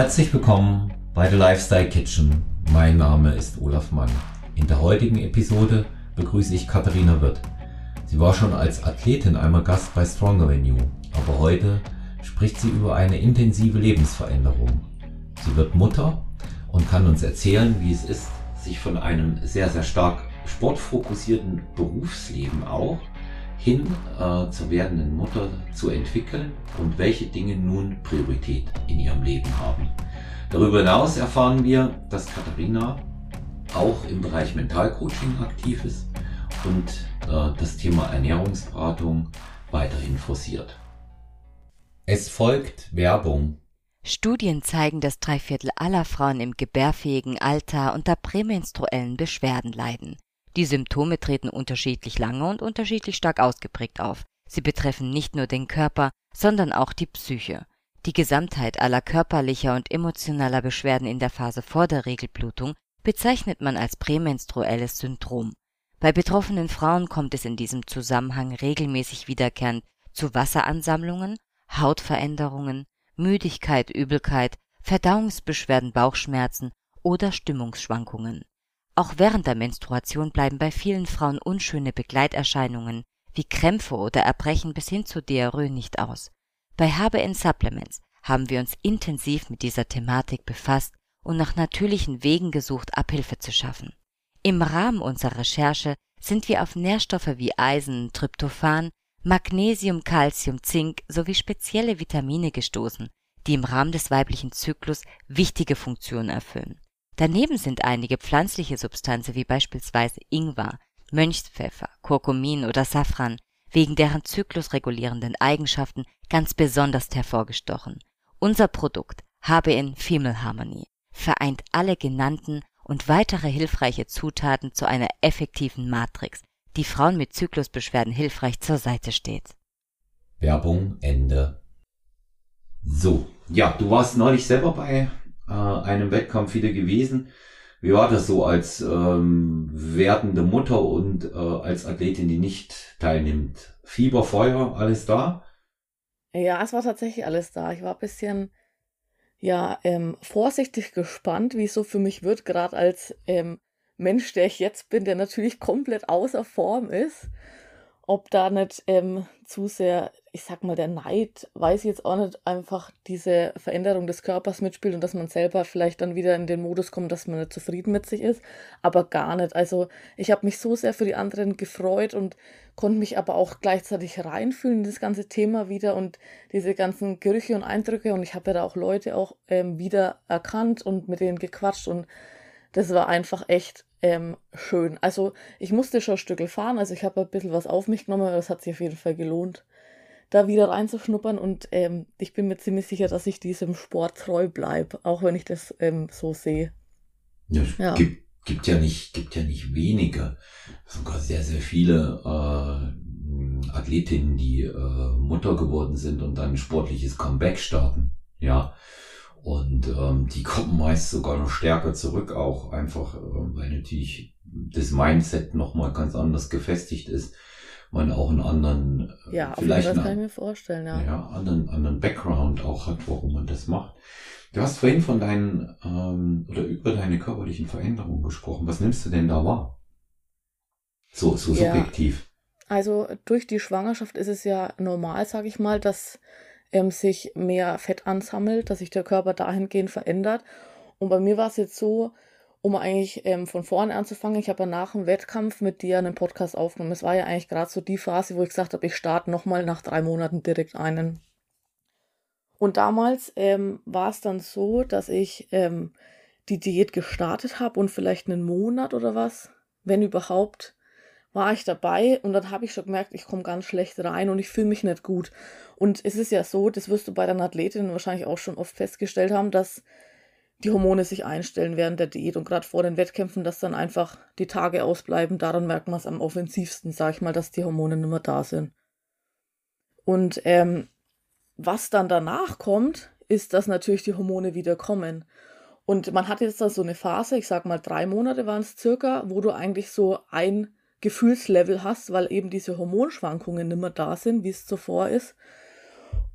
Herzlich willkommen bei The Lifestyle Kitchen. Mein Name ist Olaf Mann. In der heutigen Episode begrüße ich Katharina Wirth. Sie war schon als Athletin einmal Gast bei Stronger Venue, aber heute spricht sie über eine intensive Lebensveränderung. Sie wird Mutter und kann uns erzählen, wie es ist, sich von einem sehr, sehr stark sportfokussierten Berufsleben auch hin äh, zur werdenden Mutter zu entwickeln und welche Dinge nun Priorität in ihrem Leben haben. Darüber hinaus erfahren wir, dass Katharina auch im Bereich Mentalcoaching aktiv ist und äh, das Thema Ernährungsberatung weiterhin forciert. Es folgt Werbung. Studien zeigen, dass drei Viertel aller Frauen im gebärfähigen Alter unter prämenstruellen Beschwerden leiden. Die Symptome treten unterschiedlich lange und unterschiedlich stark ausgeprägt auf. Sie betreffen nicht nur den Körper, sondern auch die Psyche. Die Gesamtheit aller körperlicher und emotionaler Beschwerden in der Phase vor der Regelblutung bezeichnet man als prämenstruelles Syndrom. Bei betroffenen Frauen kommt es in diesem Zusammenhang regelmäßig wiederkehrend zu Wasseransammlungen, Hautveränderungen, Müdigkeit, Übelkeit, Verdauungsbeschwerden, Bauchschmerzen oder Stimmungsschwankungen. Auch während der Menstruation bleiben bei vielen Frauen unschöne Begleiterscheinungen wie Krämpfe oder Erbrechen bis hin zu Diarrhoe nicht aus. Bei HBN Supplements haben wir uns intensiv mit dieser Thematik befasst und nach natürlichen Wegen gesucht, Abhilfe zu schaffen. Im Rahmen unserer Recherche sind wir auf Nährstoffe wie Eisen, Tryptophan, Magnesium, Calcium, Zink sowie spezielle Vitamine gestoßen, die im Rahmen des weiblichen Zyklus wichtige Funktionen erfüllen. Daneben sind einige pflanzliche Substanzen wie beispielsweise Ingwer, Mönchspfeffer, Kurkumin oder Safran wegen deren zyklusregulierenden Eigenschaften ganz besonders hervorgestochen. Unser Produkt HBN Female Harmony vereint alle genannten und weitere hilfreiche Zutaten zu einer effektiven Matrix, die Frauen mit Zyklusbeschwerden hilfreich zur Seite steht. Werbung Ende. So, ja, du warst neulich selber bei äh, einem Wettkampf wieder gewesen. Wie war das so als ähm, werdende Mutter und äh, als Athletin, die nicht teilnimmt? Fieber, Feuer, alles da? Ja, es war tatsächlich alles da. Ich war ein bisschen, ja, ähm, vorsichtig gespannt, wie es so für mich wird, gerade als ähm, Mensch, der ich jetzt bin, der natürlich komplett außer Form ist ob da nicht ähm, zu sehr, ich sag mal, der Neid, weiß ich jetzt auch nicht, einfach diese Veränderung des Körpers mitspielt und dass man selber vielleicht dann wieder in den Modus kommt, dass man nicht zufrieden mit sich ist, aber gar nicht. Also ich habe mich so sehr für die anderen gefreut und konnte mich aber auch gleichzeitig reinfühlen in das ganze Thema wieder und diese ganzen Gerüche und Eindrücke und ich habe ja da auch Leute auch ähm, wieder erkannt und mit denen gequatscht und das war einfach echt ähm, schön. Also ich musste schon ein Stück fahren, also ich habe ein bisschen was auf mich genommen, aber es hat sich auf jeden Fall gelohnt, da wieder reinzuschnuppern und ähm, ich bin mir ziemlich sicher, dass ich diesem Sport treu bleibe, auch wenn ich das ähm, so sehe. Ja, ja. Gibt, gibt ja nicht, gibt ja nicht wenige, sogar sehr, sehr viele äh, Athletinnen, die äh, Mutter geworden sind und dann sportliches Comeback starten. Ja, und ähm, die kommen meist sogar noch stärker zurück, auch einfach, äh, weil natürlich das Mindset nochmal ganz anders gefestigt ist. Man auch einen anderen, äh, ja, vielleicht das kann ich mir vorstellen, ja. Ja, anderen, anderen Background auch hat, warum man das macht. Du hast vorhin von deinen ähm, oder über deine körperlichen Veränderungen gesprochen. Was nimmst du denn da wahr? So, so subjektiv. Ja, also durch die Schwangerschaft ist es ja normal, sage ich mal, dass ähm, sich mehr Fett ansammelt, dass sich der Körper dahingehend verändert. Und bei mir war es jetzt so, um eigentlich ähm, von vorne anzufangen, ich habe ja nach dem Wettkampf mit dir einen Podcast aufgenommen. Es war ja eigentlich gerade so die Phase, wo ich gesagt habe, ich starte nochmal nach drei Monaten direkt einen. Und damals ähm, war es dann so, dass ich ähm, die Diät gestartet habe und vielleicht einen Monat oder was, wenn überhaupt, war ich dabei und dann habe ich schon gemerkt, ich komme ganz schlecht rein und ich fühle mich nicht gut. Und es ist ja so, das wirst du bei deinen Athletinnen wahrscheinlich auch schon oft festgestellt haben, dass die Hormone sich einstellen während der Diät und gerade vor den Wettkämpfen, dass dann einfach die Tage ausbleiben. Daran merkt man es am offensivsten, sag ich mal, dass die Hormone nicht mehr da sind. Und ähm, was dann danach kommt, ist, dass natürlich die Hormone wieder kommen. Und man hat jetzt da so eine Phase, ich sag mal drei Monate waren es circa, wo du eigentlich so ein Gefühlslevel hast, weil eben diese Hormonschwankungen nicht mehr da sind, wie es zuvor ist.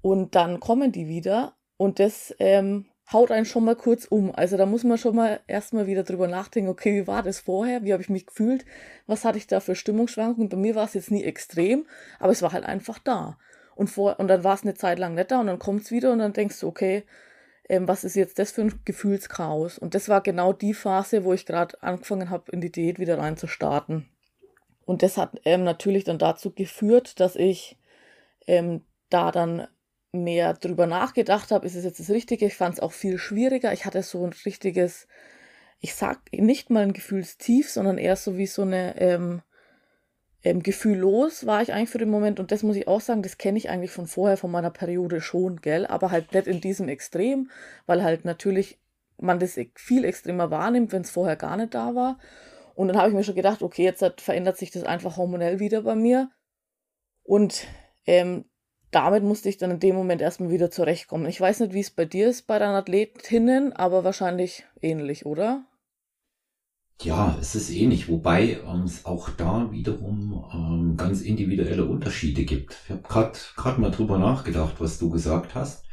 Und dann kommen die wieder und das ähm, haut einen schon mal kurz um. Also da muss man schon mal erstmal wieder drüber nachdenken, okay, wie war das vorher? Wie habe ich mich gefühlt? Was hatte ich da für Stimmungsschwankungen? Bei mir war es jetzt nie extrem, aber es war halt einfach da. Und, vor, und dann war es eine Zeit lang nicht da und dann kommt es wieder und dann denkst du, okay, ähm, was ist jetzt das für ein Gefühlschaos? Und das war genau die Phase, wo ich gerade angefangen habe, in die Diät wieder rein zu starten. Und das hat ähm, natürlich dann dazu geführt, dass ich ähm, da dann mehr drüber nachgedacht habe, ist es jetzt das Richtige. Ich fand es auch viel schwieriger. Ich hatte so ein richtiges, ich sag nicht mal ein Gefühlstief, sondern eher so wie so eine ähm, ähm, gefühllos war ich eigentlich für den Moment. Und das muss ich auch sagen, das kenne ich eigentlich von vorher, von meiner Periode schon, gell? Aber halt nicht in diesem Extrem, weil halt natürlich man das viel extremer wahrnimmt, wenn es vorher gar nicht da war. Und dann habe ich mir schon gedacht, okay, jetzt hat, verändert sich das einfach hormonell wieder bei mir. Und ähm, damit musste ich dann in dem Moment erstmal wieder zurechtkommen. Ich weiß nicht, wie es bei dir ist bei deinen Athletinnen, aber wahrscheinlich ähnlich, oder? Ja, es ist ähnlich, wobei ähm, es auch da wiederum ähm, ganz individuelle Unterschiede gibt. Ich habe gerade mal drüber nachgedacht, was du gesagt hast.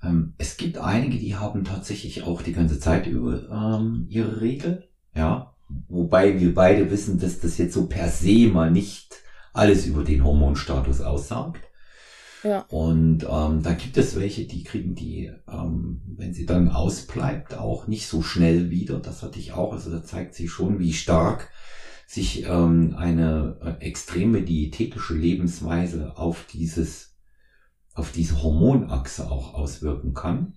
Ähm, es gibt einige, die haben tatsächlich auch die ganze Zeit über ähm, ihre Regel, ja, wobei wir beide wissen, dass das jetzt so per se mal nicht alles über den Hormonstatus aussagt. Ja. Und ähm, da gibt es welche, die kriegen die, ähm, wenn sie dann ausbleibt, auch nicht so schnell wieder. Das hatte ich auch. Also da zeigt sich schon, wie stark sich ähm, eine äh, extreme diätetische Lebensweise auf dieses, auf diese Hormonachse auch auswirken kann.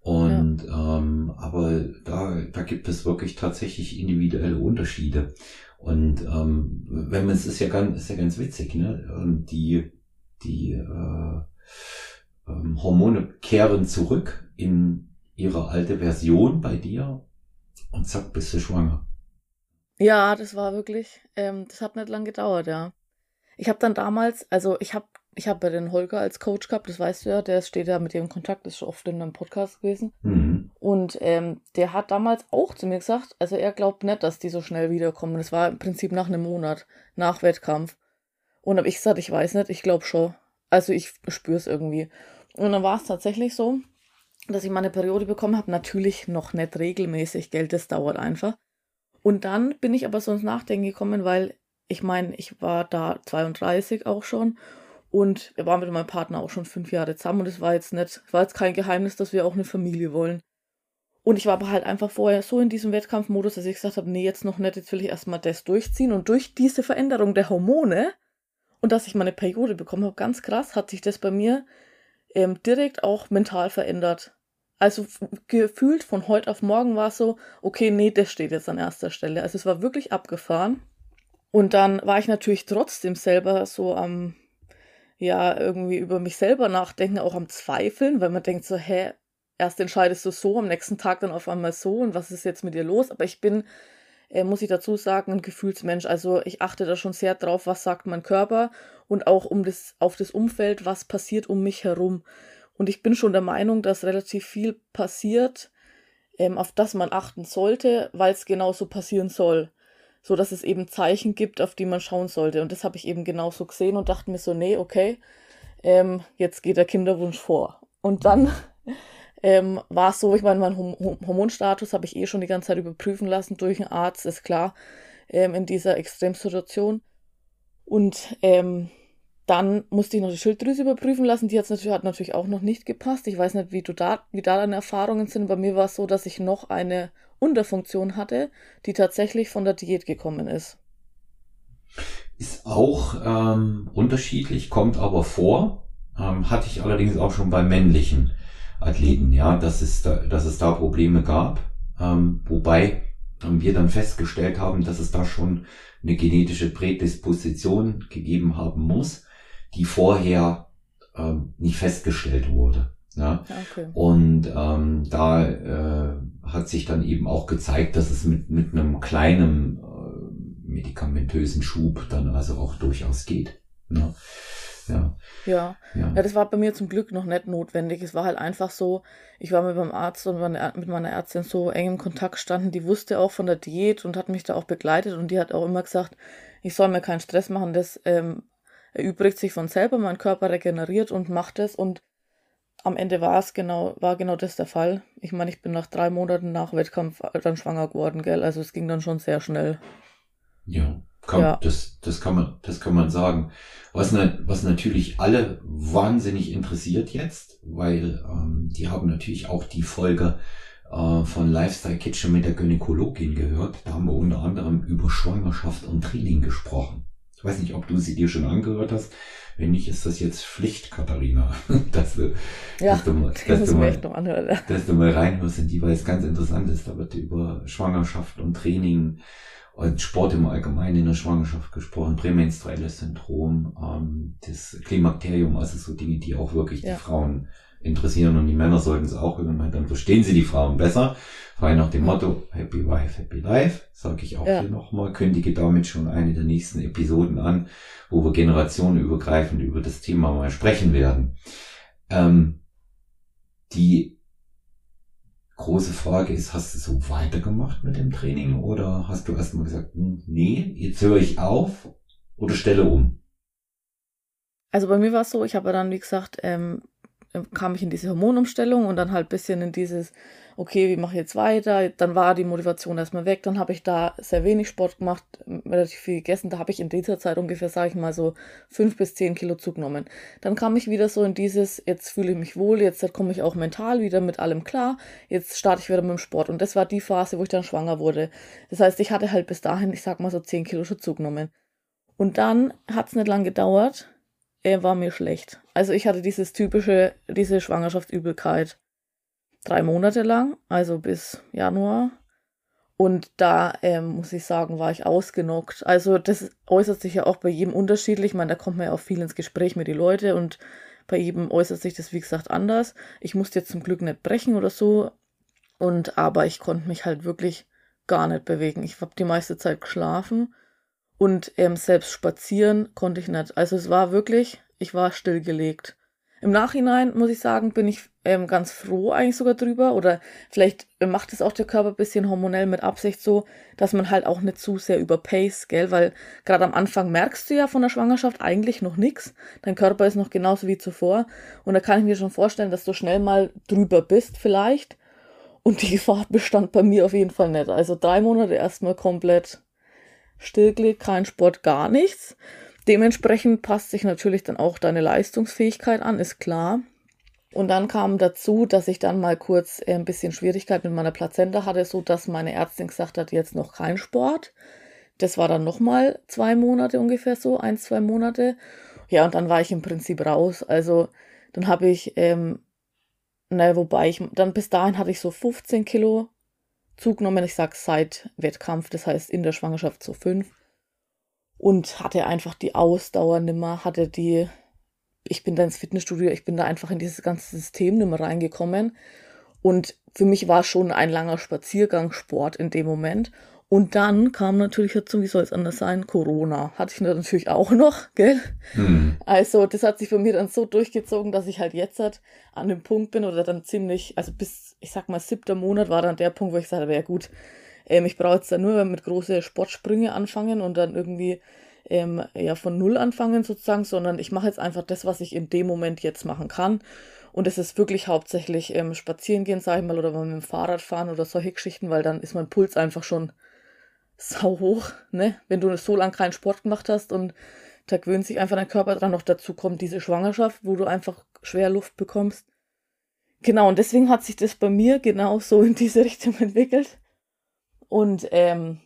Und ja. ähm, aber da, da gibt es wirklich tatsächlich individuelle Unterschiede. Und ähm, wenn man es ist ja ganz, ist ja ganz witzig, ne? Und die die äh, ähm, Hormone kehren zurück in ihre alte Version bei dir und zack, bist du schwanger. Ja, das war wirklich, ähm, das hat nicht lang gedauert, ja. Ich habe dann damals, also ich habe ich habe ja den Holger als Coach gehabt, das weißt du ja, der steht ja mit dir in Kontakt, ist schon oft in einem Podcast gewesen. Mhm. Und ähm, der hat damals auch zu mir gesagt, also er glaubt nicht, dass die so schnell wiederkommen. Das war im Prinzip nach einem Monat, nach Wettkampf. Und habe ich gesagt, ich weiß nicht, ich glaube schon. Also ich spüre es irgendwie. Und dann war es tatsächlich so, dass ich meine Periode bekommen habe. Natürlich noch nicht regelmäßig, Geld, das dauert einfach. Und dann bin ich aber so ins Nachdenken gekommen, weil ich meine, ich war da 32 auch schon und wir waren mit meinem Partner auch schon fünf Jahre zusammen und es war jetzt nicht, war jetzt kein Geheimnis, dass wir auch eine Familie wollen. Und ich war aber halt einfach vorher so in diesem Wettkampfmodus, dass ich gesagt habe, nee, jetzt noch nicht, jetzt will ich erstmal das durchziehen. Und durch diese Veränderung der Hormone und dass ich meine Periode bekommen habe, ganz krass, hat sich das bei mir ähm, direkt auch mental verändert. Also gefühlt von heute auf morgen war es so, okay, nee, das steht jetzt an erster Stelle. Also es war wirklich abgefahren. Und dann war ich natürlich trotzdem selber so am, ja, irgendwie über mich selber nachdenken, auch am Zweifeln, weil man denkt so, hä, erst entscheidest du so, am nächsten Tag dann auf einmal so und was ist jetzt mit dir los? Aber ich bin äh, muss ich dazu sagen, ein Gefühlsmensch. Also ich achte da schon sehr drauf, was sagt mein Körper und auch um das, auf das Umfeld, was passiert um mich herum. Und ich bin schon der Meinung, dass relativ viel passiert, ähm, auf das man achten sollte, weil es genauso passieren soll. So dass es eben Zeichen gibt, auf die man schauen sollte. Und das habe ich eben genauso gesehen und dachte mir so, nee, okay, ähm, jetzt geht der Kinderwunsch vor. Und dann ähm, war es so, ich meine, mein Hormonstatus habe ich eh schon die ganze Zeit überprüfen lassen durch einen Arzt, ist klar, ähm, in dieser Extremsituation. Und ähm, dann musste ich noch die Schilddrüse überprüfen lassen. Die natürlich, hat natürlich auch noch nicht gepasst. Ich weiß nicht, wie, du da, wie da deine Erfahrungen sind. Bei mir war es so, dass ich noch eine Unterfunktion hatte, die tatsächlich von der Diät gekommen ist. Ist auch ähm, unterschiedlich, kommt aber vor. Ähm, hatte ich allerdings auch schon bei männlichen. Athleten, ja, dass es da, dass es da Probleme gab, ähm, wobei ähm, wir dann festgestellt haben, dass es da schon eine genetische Prädisposition gegeben haben muss, die vorher ähm, nicht festgestellt wurde. Ja? Okay. Und ähm, da äh, hat sich dann eben auch gezeigt, dass es mit, mit einem kleinen äh, medikamentösen Schub dann also auch durchaus geht. Ne? Ja. ja. Ja. ja. das war bei mir zum Glück noch nicht notwendig. Es war halt einfach so, ich war mit meinem Arzt und mit meiner Ärztin so eng im Kontakt standen, die wusste auch von der Diät und hat mich da auch begleitet und die hat auch immer gesagt, ich soll mir keinen Stress machen, das ähm, erübrigt sich von selber, mein Körper regeneriert und macht es und am Ende war es genau, war genau das der Fall. Ich meine, ich bin nach drei Monaten nach Wettkampf dann schwanger geworden, gell? Also es ging dann schon sehr schnell. Ja, kann, ja. Das, das kann man, das kann man sagen. Was, was natürlich alle wahnsinnig interessiert jetzt, weil ähm, die haben natürlich auch die Folge äh, von Lifestyle Kitchen mit der Gynäkologin gehört. Da haben wir unter anderem über Schwangerschaft und Training gesprochen. Ich weiß nicht, ob du sie dir schon angehört hast. Wenn nicht, ist das jetzt Pflicht, Katharina, dass du, ja, dass du, mal, dass, du mal, dass du mal reinhörst in die, weil es ganz interessant ist. Da wird über Schwangerschaft und Training und Sport im Allgemeinen in der Schwangerschaft gesprochen, prämenstruelles Syndrom, ähm, das Klimakterium, also so Dinge, die auch wirklich ja. die Frauen interessieren und die Männer sollten es auch weil dann verstehen sie die Frauen besser. Frei nach dem Motto Happy Wife, Happy Life, sage ich auch ja. hier nochmal, kündige damit schon eine der nächsten Episoden an, wo wir generationenübergreifend über das Thema mal sprechen werden. Ähm, die große Frage ist, hast du so weitergemacht mit dem Training oder hast du erstmal gesagt, hm, nee, jetzt höre ich auf oder stelle um? Also bei mir war es so, ich habe dann, wie gesagt, ähm, kam ich in diese Hormonumstellung und dann halt bisschen in dieses, okay, wie mache ich jetzt weiter? Dann war die Motivation erstmal weg. Dann habe ich da sehr wenig Sport gemacht, relativ viel gegessen. Da habe ich in dieser Zeit ungefähr, sage ich mal, so fünf bis zehn Kilo zugenommen. Dann kam ich wieder so in dieses, jetzt fühle ich mich wohl, jetzt komme ich auch mental wieder mit allem klar. Jetzt starte ich wieder mit dem Sport. Und das war die Phase, wo ich dann schwanger wurde. Das heißt, ich hatte halt bis dahin, ich sag mal so zehn Kilo schon zugenommen. Und dann hat es nicht lang gedauert er war mir schlecht. Also ich hatte dieses typische, diese Schwangerschaftsübelkeit drei Monate lang, also bis Januar. Und da ähm, muss ich sagen, war ich ausgenockt. Also das äußert sich ja auch bei jedem unterschiedlich. Ich meine, da kommt man ja auch viel ins Gespräch mit den Leuten und bei jedem äußert sich das, wie gesagt, anders. Ich musste jetzt zum Glück nicht brechen oder so. Und aber ich konnte mich halt wirklich gar nicht bewegen. Ich habe die meiste Zeit geschlafen und ähm, selbst spazieren konnte ich nicht. Also es war wirklich, ich war stillgelegt. Im Nachhinein muss ich sagen, bin ich ähm, ganz froh eigentlich sogar drüber. Oder vielleicht macht es auch der Körper ein bisschen hormonell mit Absicht so, dass man halt auch nicht zu sehr überpace, gell? Weil gerade am Anfang merkst du ja von der Schwangerschaft eigentlich noch nichts. Dein Körper ist noch genauso wie zuvor. Und da kann ich mir schon vorstellen, dass du schnell mal drüber bist vielleicht. Und die Gefahr bestand bei mir auf jeden Fall nicht. Also drei Monate erstmal komplett stillgelegt, kein Sport, gar nichts. Dementsprechend passt sich natürlich dann auch deine Leistungsfähigkeit an, ist klar. Und dann kam dazu, dass ich dann mal kurz äh, ein bisschen Schwierigkeit mit meiner Plazenta hatte, so dass meine Ärztin gesagt hat, jetzt noch kein Sport. Das war dann nochmal zwei Monate ungefähr so, ein, zwei Monate. Ja, und dann war ich im Prinzip raus. Also dann habe ich, ähm, naja, wobei ich, dann bis dahin hatte ich so 15 Kilo zugenommen. Ich sage seit Wettkampf, das heißt in der Schwangerschaft so fünf. Und hatte einfach die Ausdauer nimmer, hatte die, ich bin da ins Fitnessstudio, ich bin da einfach in dieses ganze System nimmer reingekommen. Und für mich war schon ein langer Spaziergang Sport in dem Moment. Und dann kam natürlich dazu, wie soll es anders sein, Corona. Hatte ich natürlich auch noch, gell? Mhm. Also das hat sich bei mir dann so durchgezogen, dass ich halt jetzt halt an dem Punkt bin oder dann ziemlich, also bis, ich sag mal, siebter Monat war dann der Punkt, wo ich sagte, ja gut, ähm, ich brauche jetzt dann nur mit große Sportsprünge anfangen und dann irgendwie ähm, ja von null anfangen sozusagen, sondern ich mache jetzt einfach das, was ich in dem Moment jetzt machen kann. Und es ist wirklich hauptsächlich ähm, spazieren gehen, sag ich mal, oder mit dem Fahrrad fahren oder solche Geschichten, weil dann ist mein Puls einfach schon sau hoch, ne? Wenn du so lange keinen Sport gemacht hast und da gewöhnt sich einfach dein Körper dran. Noch dazu kommt diese Schwangerschaft, wo du einfach schwer Luft bekommst. Genau, und deswegen hat sich das bei mir genau so in diese Richtung entwickelt. Und ähm,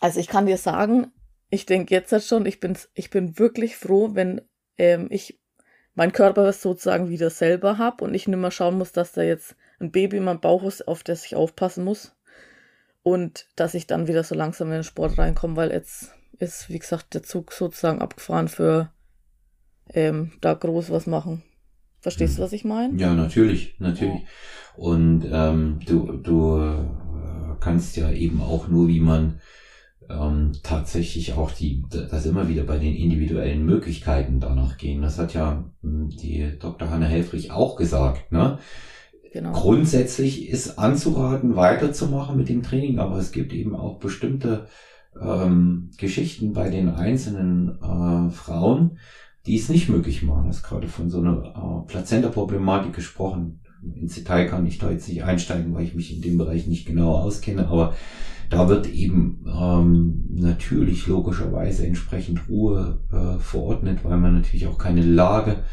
also ich kann dir sagen, ich denke jetzt halt schon, ich bin, ich bin wirklich froh, wenn ähm, ich meinen Körper sozusagen wieder selber habe und ich nicht mehr schauen muss, dass da jetzt ein Baby in meinem Bauch ist, auf das ich aufpassen muss und dass ich dann wieder so langsam in den Sport reinkomme, weil jetzt ist, wie gesagt, der Zug sozusagen abgefahren für ähm, da groß was machen. Verstehst du, was ich meine? Ja, natürlich, natürlich. Und ähm, du, du kannst ja eben auch nur, wie man ähm, tatsächlich auch die, das immer wieder bei den individuellen Möglichkeiten danach gehen. Das hat ja hm, die Dr. Hanne Helfrich auch gesagt, ne? Genau. Grundsätzlich ist anzuraten, weiterzumachen mit dem Training, aber es gibt eben auch bestimmte ähm, Geschichten bei den einzelnen äh, Frauen, die es nicht möglich machen. Du hast gerade von so einer äh, Plazenta-Problematik gesprochen. Ins Detail kann ich da jetzt nicht einsteigen, weil ich mich in dem Bereich nicht genau auskenne, aber da wird eben ähm, natürlich logischerweise entsprechend Ruhe äh, verordnet, weil man natürlich auch keine Lage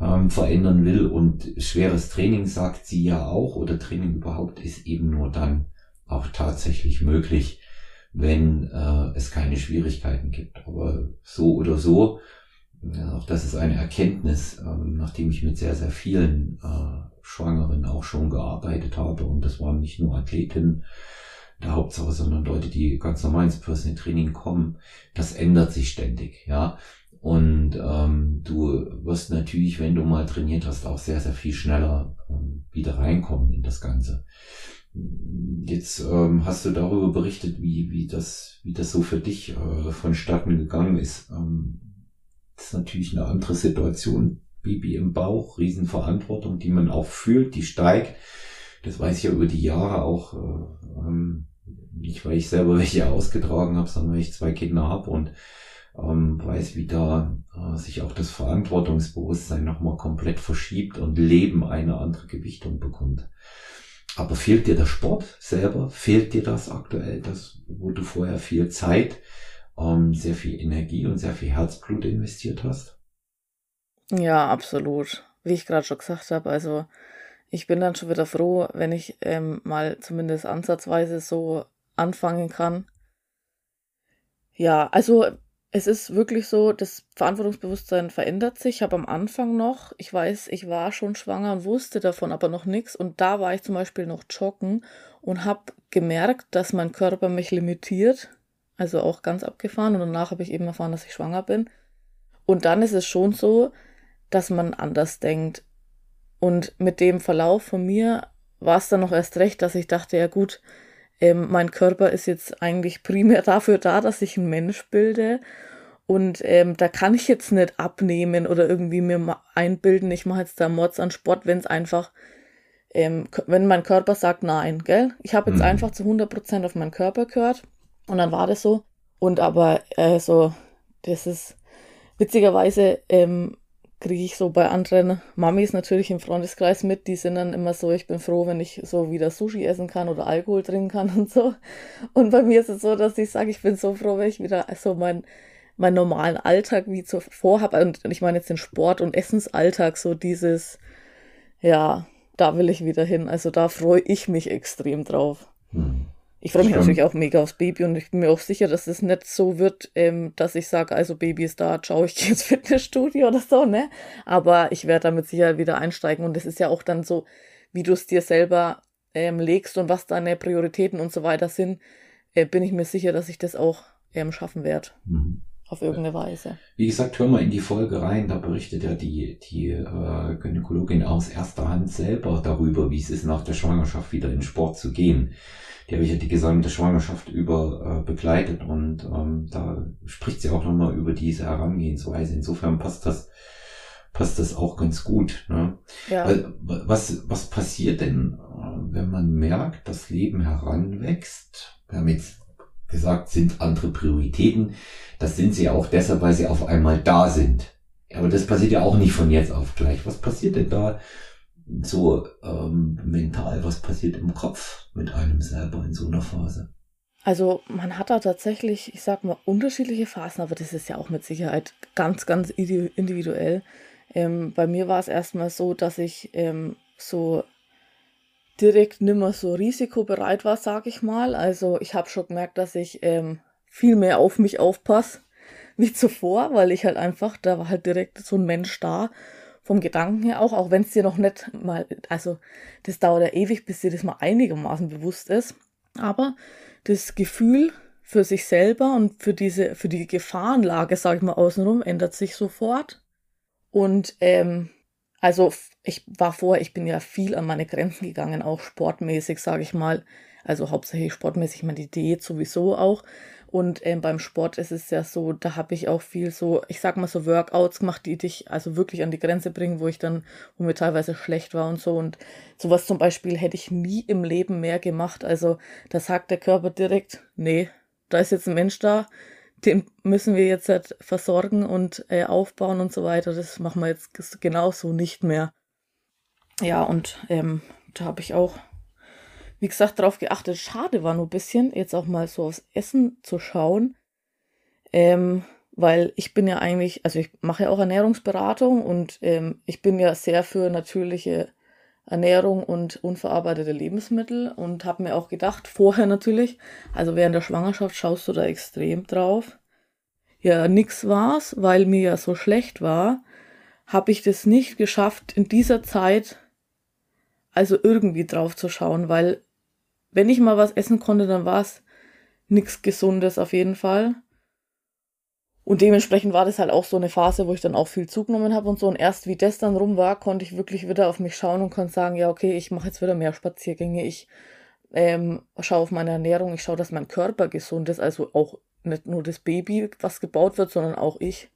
ähm, verändern will und schweres Training sagt sie ja auch oder Training überhaupt ist eben nur dann auch tatsächlich möglich, wenn äh, es keine Schwierigkeiten gibt. Aber so oder so, ja, auch das ist eine Erkenntnis, ähm, nachdem ich mit sehr, sehr vielen äh, Schwangeren auch schon gearbeitet habe und das waren nicht nur Athletinnen der Hauptsache, sondern Leute, die ganz normal ins Personal Training kommen, das ändert sich ständig, ja. Und ähm, du wirst natürlich, wenn du mal trainiert hast, auch sehr, sehr viel schneller ähm, wieder reinkommen in das Ganze. Jetzt ähm, hast du darüber berichtet, wie, wie, das, wie das so für dich äh, vonstatten gegangen ist. Ähm, das ist natürlich eine andere Situation. Baby im Bauch, Riesenverantwortung, die man auch fühlt, die steigt. Das weiß ich ja über die Jahre auch, äh, ähm, nicht weil ich selber welche ausgetragen habe, sondern weil ich zwei Kinder habe und ähm, weiß, wie da äh, sich auch das Verantwortungsbewusstsein nochmal komplett verschiebt und Leben eine andere Gewichtung bekommt. Aber fehlt dir der Sport selber? Fehlt dir das aktuell, das, wo du vorher viel Zeit, ähm, sehr viel Energie und sehr viel Herzblut investiert hast? Ja, absolut. Wie ich gerade schon gesagt habe, also ich bin dann schon wieder froh, wenn ich ähm, mal zumindest ansatzweise so anfangen kann. Ja, also es ist wirklich so, das Verantwortungsbewusstsein verändert sich. Ich habe am Anfang noch, ich weiß, ich war schon schwanger und wusste davon aber noch nichts. Und da war ich zum Beispiel noch joggen und habe gemerkt, dass mein Körper mich limitiert. Also auch ganz abgefahren. Und danach habe ich eben erfahren, dass ich schwanger bin. Und dann ist es schon so, dass man anders denkt. Und mit dem Verlauf von mir war es dann noch erst recht, dass ich dachte, ja gut, ähm, mein Körper ist jetzt eigentlich primär dafür da, dass ich einen Mensch bilde. Und ähm, da kann ich jetzt nicht abnehmen oder irgendwie mir einbilden, ich mache jetzt da Mods an Sport, wenn es einfach, ähm, wenn mein Körper sagt nein, gell? Ich habe jetzt mhm. einfach zu 100% auf meinen Körper gehört und dann war das so. Und aber äh, so, das ist witzigerweise, ähm, kriege ich so bei anderen Mamis natürlich im Freundeskreis mit, die sind dann immer so, ich bin froh, wenn ich so wieder Sushi essen kann oder Alkohol trinken kann und so. Und bei mir ist es so, dass ich sage, ich bin so froh, wenn ich wieder so mein meinen normalen Alltag wie zuvor habe. Und ich meine jetzt den Sport- und Essensalltag, so dieses, ja, da will ich wieder hin. Also da freue ich mich extrem drauf. Hm. Ich freue mich natürlich auch mega aufs Baby und ich bin mir auch sicher, dass es nicht so wird, ähm, dass ich sage, also Baby ist da, ciao, ich gehe ins Fitnessstudio oder so, ne? Aber ich werde damit sicher wieder einsteigen und es ist ja auch dann so, wie du es dir selber ähm, legst und was deine Prioritäten und so weiter sind, äh, bin ich mir sicher, dass ich das auch ähm, schaffen werde. Mhm. Auf irgendeine Weise. Wie gesagt, hör mal in die Folge rein, da berichtet ja die, die äh, Gynäkologin aus erster Hand selber darüber, wie es ist, nach der Schwangerschaft wieder in Sport zu gehen die habe ich ja die gesamte Schwangerschaft über äh, begleitet und ähm, da spricht sie auch nochmal über diese Herangehensweise. Insofern passt das passt das auch ganz gut. Ne? Ja. Was, was passiert denn, äh, wenn man merkt, das Leben heranwächst? Wir haben jetzt gesagt, sind andere Prioritäten. Das sind sie auch deshalb, weil sie auf einmal da sind. Aber das passiert ja auch nicht von jetzt auf gleich. Was passiert denn da, so ähm, mental, was passiert im Kopf mit einem selber in so einer Phase? Also man hat da tatsächlich, ich sag mal, unterschiedliche Phasen, aber das ist ja auch mit Sicherheit ganz, ganz individuell. Ähm, bei mir war es erstmal so, dass ich ähm, so direkt nimmer so risikobereit war, sag ich mal. Also ich habe schon gemerkt, dass ich ähm, viel mehr auf mich aufpasse wie zuvor, weil ich halt einfach, da war halt direkt so ein Mensch da vom Gedanken her auch, auch wenn es dir noch nicht mal, also das dauert ja ewig, bis dir das mal einigermaßen bewusst ist. Aber das Gefühl für sich selber und für diese, für die Gefahrenlage, sage ich mal, außenrum, ändert sich sofort. Und ähm, also ich war vorher, ich bin ja viel an meine Grenzen gegangen, auch sportmäßig, sage ich mal. Also hauptsächlich sportmäßig, meine Diät sowieso auch. Und ähm, beim Sport ist es ja so, da habe ich auch viel so, ich sag mal so Workouts gemacht, die dich also wirklich an die Grenze bringen, wo ich dann, wo mir teilweise schlecht war und so. Und sowas zum Beispiel hätte ich nie im Leben mehr gemacht. Also da sagt der Körper direkt, nee, da ist jetzt ein Mensch da, den müssen wir jetzt halt versorgen und äh, aufbauen und so weiter. Das machen wir jetzt genauso nicht mehr. Ja, und ähm, da habe ich auch, wie gesagt, darauf geachtet. Schade war nur ein bisschen, jetzt auch mal so aufs Essen zu schauen. Ähm, weil ich bin ja eigentlich, also ich mache ja auch Ernährungsberatung und ähm, ich bin ja sehr für natürliche Ernährung und unverarbeitete Lebensmittel und habe mir auch gedacht, vorher natürlich, also während der Schwangerschaft schaust du da extrem drauf. Ja, nix war's, weil mir ja so schlecht war, habe ich das nicht geschafft, in dieser Zeit also irgendwie drauf zu schauen, weil wenn ich mal was essen konnte, dann war es nichts Gesundes auf jeden Fall. Und dementsprechend war das halt auch so eine Phase, wo ich dann auch viel zugenommen habe und so. Und erst wie das dann rum war, konnte ich wirklich wieder auf mich schauen und konnte sagen, ja, okay, ich mache jetzt wieder mehr Spaziergänge. Ich ähm, schaue auf meine Ernährung, ich schaue, dass mein Körper gesund ist. Also auch nicht nur das Baby, was gebaut wird, sondern auch ich.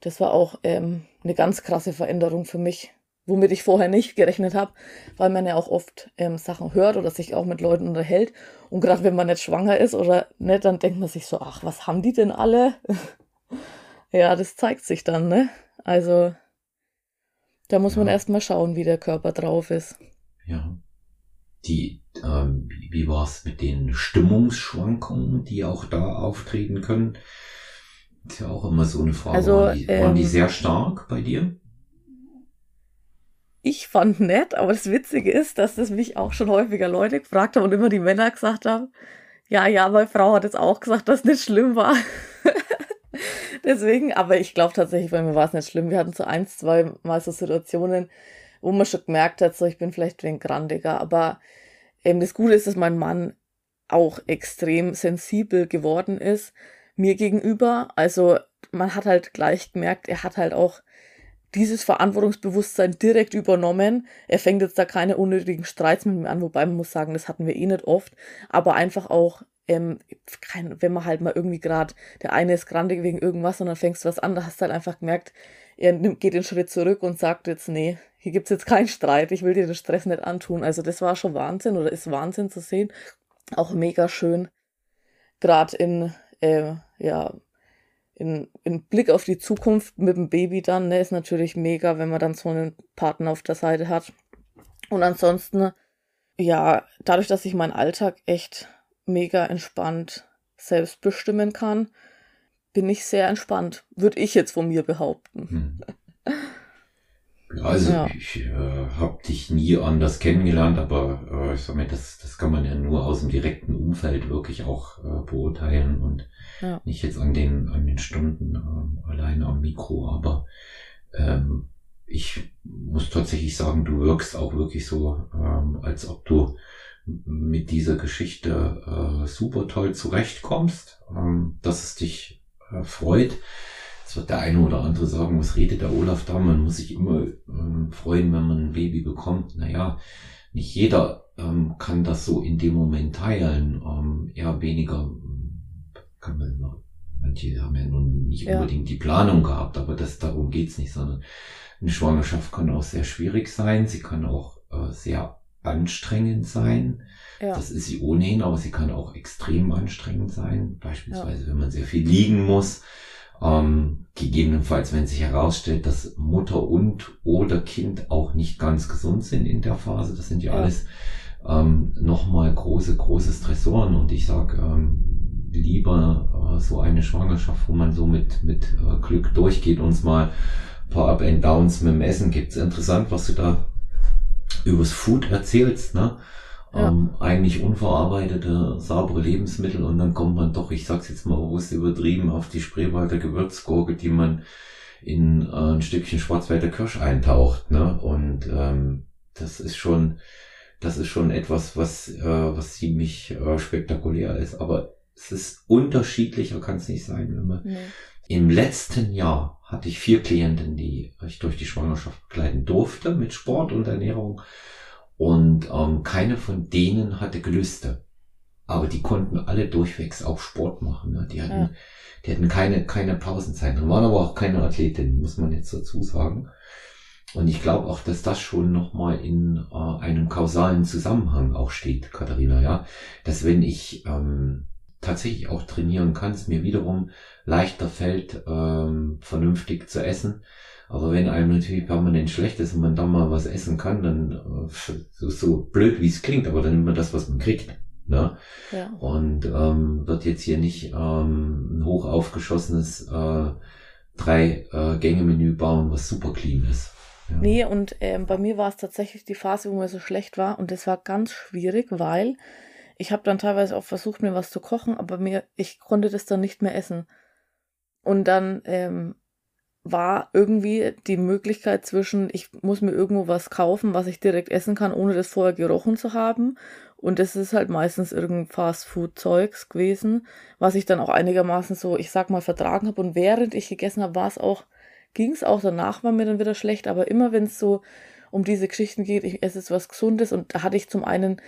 Das war auch ähm, eine ganz krasse Veränderung für mich, womit ich vorher nicht gerechnet habe, weil man ja auch oft ähm, Sachen hört oder sich auch mit Leuten unterhält. Und gerade wenn man nicht schwanger ist oder nicht, dann denkt man sich so, ach, was haben die denn alle? Ja, das zeigt sich dann, ne? Also, da muss man erstmal schauen, wie der Körper drauf ist. Ja. Die, ähm, wie, wie war es mit den Stimmungsschwankungen, die auch da auftreten können? Ist ja auch immer so eine Frage. Also, waren, die, ähm, waren die ähm, sehr stark bei dir? Ich fand nett, aber das Witzige ist, dass das mich auch schon häufiger Leute gefragt haben und immer die Männer gesagt haben, ja, ja, meine Frau hat jetzt auch gesagt, dass es nicht schlimm war. Deswegen, aber ich glaube tatsächlich, bei mir war es nicht schlimm. Wir hatten so eins, zwei Mal so Situationen, wo man schon gemerkt hat, so ich bin vielleicht wegen grandiger. Aber eben das Gute ist, dass mein Mann auch extrem sensibel geworden ist mir gegenüber. Also man hat halt gleich gemerkt, er hat halt auch dieses Verantwortungsbewusstsein direkt übernommen. Er fängt jetzt da keine unnötigen Streits mit mir an, wobei man muss sagen, das hatten wir eh nicht oft, aber einfach auch ähm, kein, wenn man halt mal irgendwie gerade, der eine ist grandig wegen irgendwas und dann fängst du was an, da hast du halt einfach gemerkt, er nimmt, geht den Schritt zurück und sagt jetzt, nee, hier gibt's jetzt keinen Streit, ich will dir den Stress nicht antun. Also das war schon Wahnsinn oder ist Wahnsinn zu sehen. Auch mega schön. Gerade in, äh, ja, in, in Blick auf die Zukunft mit dem Baby dann, ne, ist natürlich mega, wenn man dann so einen Partner auf der Seite hat. Und ansonsten, ja, dadurch, dass ich meinen Alltag echt mega entspannt selbst bestimmen kann, bin ich sehr entspannt, würde ich jetzt von mir behaupten. Hm. Also ja. ich äh, habe dich nie anders kennengelernt, aber äh, ich sag mal, das, das kann man ja nur aus dem direkten Umfeld wirklich auch äh, beurteilen und ja. nicht jetzt an den an den Stunden äh, alleine am Mikro. Aber ähm, ich muss tatsächlich sagen, du wirkst auch wirklich so, ähm, als ob du mit dieser Geschichte äh, super toll zurechtkommst, ähm, dass es dich äh, freut. Es wird der eine oder andere sagen, was redet der Olaf da? Man muss sich immer ähm, freuen, wenn man ein Baby bekommt. Naja, nicht jeder ähm, kann das so in dem Moment teilen. Ähm, eher weniger kann man immer. Manche haben ja nun nicht ja. unbedingt die Planung gehabt, aber das darum geht's nicht, sondern eine Schwangerschaft kann auch sehr schwierig sein. Sie kann auch äh, sehr anstrengend sein. Ja. Das ist sie ohnehin, aber sie kann auch extrem anstrengend sein. Beispielsweise, ja. wenn man sehr viel liegen muss. Ähm, gegebenenfalls, wenn sich herausstellt, dass Mutter und oder Kind auch nicht ganz gesund sind in der Phase. Das sind ja, ja. alles ähm, nochmal große, große Stressoren. Und ich sage ähm, lieber äh, so eine Schwangerschaft, wo man so mit, mit äh, Glück durchgeht und es mal ein paar Up and Downs mit dem Essen gibt. Interessant, was du da übers Food erzählst, ne? Ja. Ähm, eigentlich unverarbeitete, saubere Lebensmittel und dann kommt man doch, ich sag's jetzt mal bewusst übertrieben, auf die Spreewalder Gewürzgurke, die man in äh, ein Stückchen Schwarzwälder Kirsch eintaucht, ne? Und ähm, das ist schon, das ist schon etwas, was, äh, was ziemlich äh, spektakulär ist. Aber es ist unterschiedlicher, kann es nicht sein, wenn man nee. Im letzten Jahr hatte ich vier Klienten, die ich durch die Schwangerschaft begleiten durfte mit Sport und Ernährung. Und ähm, keine von denen hatte Gelüste. Aber die konnten alle durchwegs auch Sport machen. Ne? Die hatten, ja. die hatten keine, keine Pausenzeiten, waren aber auch keine Athletinnen, muss man jetzt dazu sagen. Und ich glaube auch, dass das schon nochmal in äh, einem kausalen Zusammenhang auch steht, Katharina, ja. Dass wenn ich ähm, tatsächlich auch trainieren kann, es mir wiederum leichter fällt, ähm, vernünftig zu essen. Aber wenn einem natürlich permanent schlecht ist und man da mal was essen kann, dann äh, so, so blöd wie es klingt, aber dann nimmt man das, was man kriegt. Ne? Ja. Und ähm, wird jetzt hier nicht ähm, ein hoch aufgeschossenes äh, drei äh, bauen, was super clean ist. Ja. Nee, und ähm, bei mir war es tatsächlich die Phase, wo mir so schlecht war und das war ganz schwierig, weil ich habe dann teilweise auch versucht, mir was zu kochen, aber mir, ich konnte das dann nicht mehr essen. Und dann ähm, war irgendwie die Möglichkeit zwischen, ich muss mir irgendwo was kaufen, was ich direkt essen kann, ohne das vorher gerochen zu haben. Und das ist halt meistens irgendein Fast-Food-Zeugs gewesen, was ich dann auch einigermaßen so, ich sag mal, vertragen habe. Und während ich gegessen habe, war es auch, ging es auch danach, war mir dann wieder schlecht. Aber immer wenn es so um diese Geschichten geht, ich esse jetzt was Gesundes und da hatte ich zum einen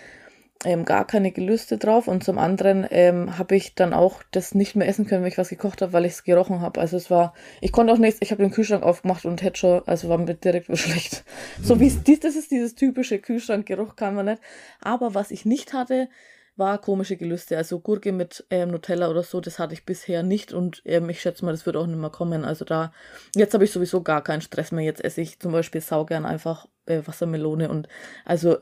ähm, gar keine Gelüste drauf und zum anderen ähm, habe ich dann auch das nicht mehr essen können, wenn ich was gekocht habe, weil ich es gerochen habe. Also es war, ich konnte auch nichts, ich habe den Kühlschrank aufgemacht und hätte schon, also war mir direkt schlecht. So wie es, mhm. das ist dieses typische Kühlschrankgeruch, kann man nicht. Aber was ich nicht hatte, war komische Gelüste. Also Gurke mit ähm, Nutella oder so, das hatte ich bisher nicht und ähm, ich schätze mal, das wird auch nicht mehr kommen. Also da, jetzt habe ich sowieso gar keinen Stress mehr. Jetzt esse ich zum Beispiel saugern einfach äh, Wassermelone und also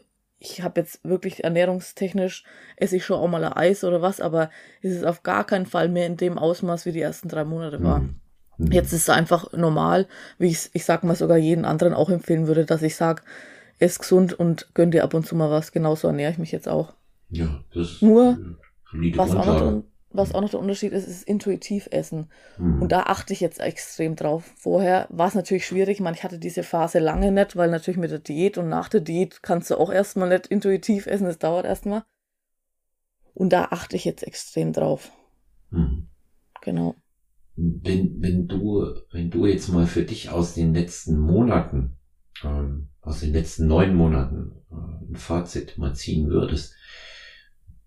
ich habe jetzt wirklich ernährungstechnisch, esse ich schon auch mal ein Eis oder was, aber es ist auf gar keinen Fall mehr in dem Ausmaß, wie die ersten drei Monate waren. Mhm. Jetzt ist es einfach normal, wie ich ich sag mal sogar jeden anderen auch empfehlen würde, dass ich sage, ess gesund und gönn dir ab und zu mal was. Genauso ernähre ich mich jetzt auch. Ja, das Nur, was auch noch was auch noch der Unterschied ist, ist intuitiv essen. Mhm. Und da achte ich jetzt extrem drauf. Vorher war es natürlich schwierig. Meine, ich hatte diese Phase lange nicht, weil natürlich mit der Diät und nach der Diät kannst du auch erstmal nicht intuitiv essen. Das dauert erstmal. Und da achte ich jetzt extrem drauf. Mhm. Genau. Wenn, wenn du, wenn du jetzt mal für dich aus den letzten Monaten, ähm, aus den letzten neun Monaten äh, ein Fazit mal ziehen würdest,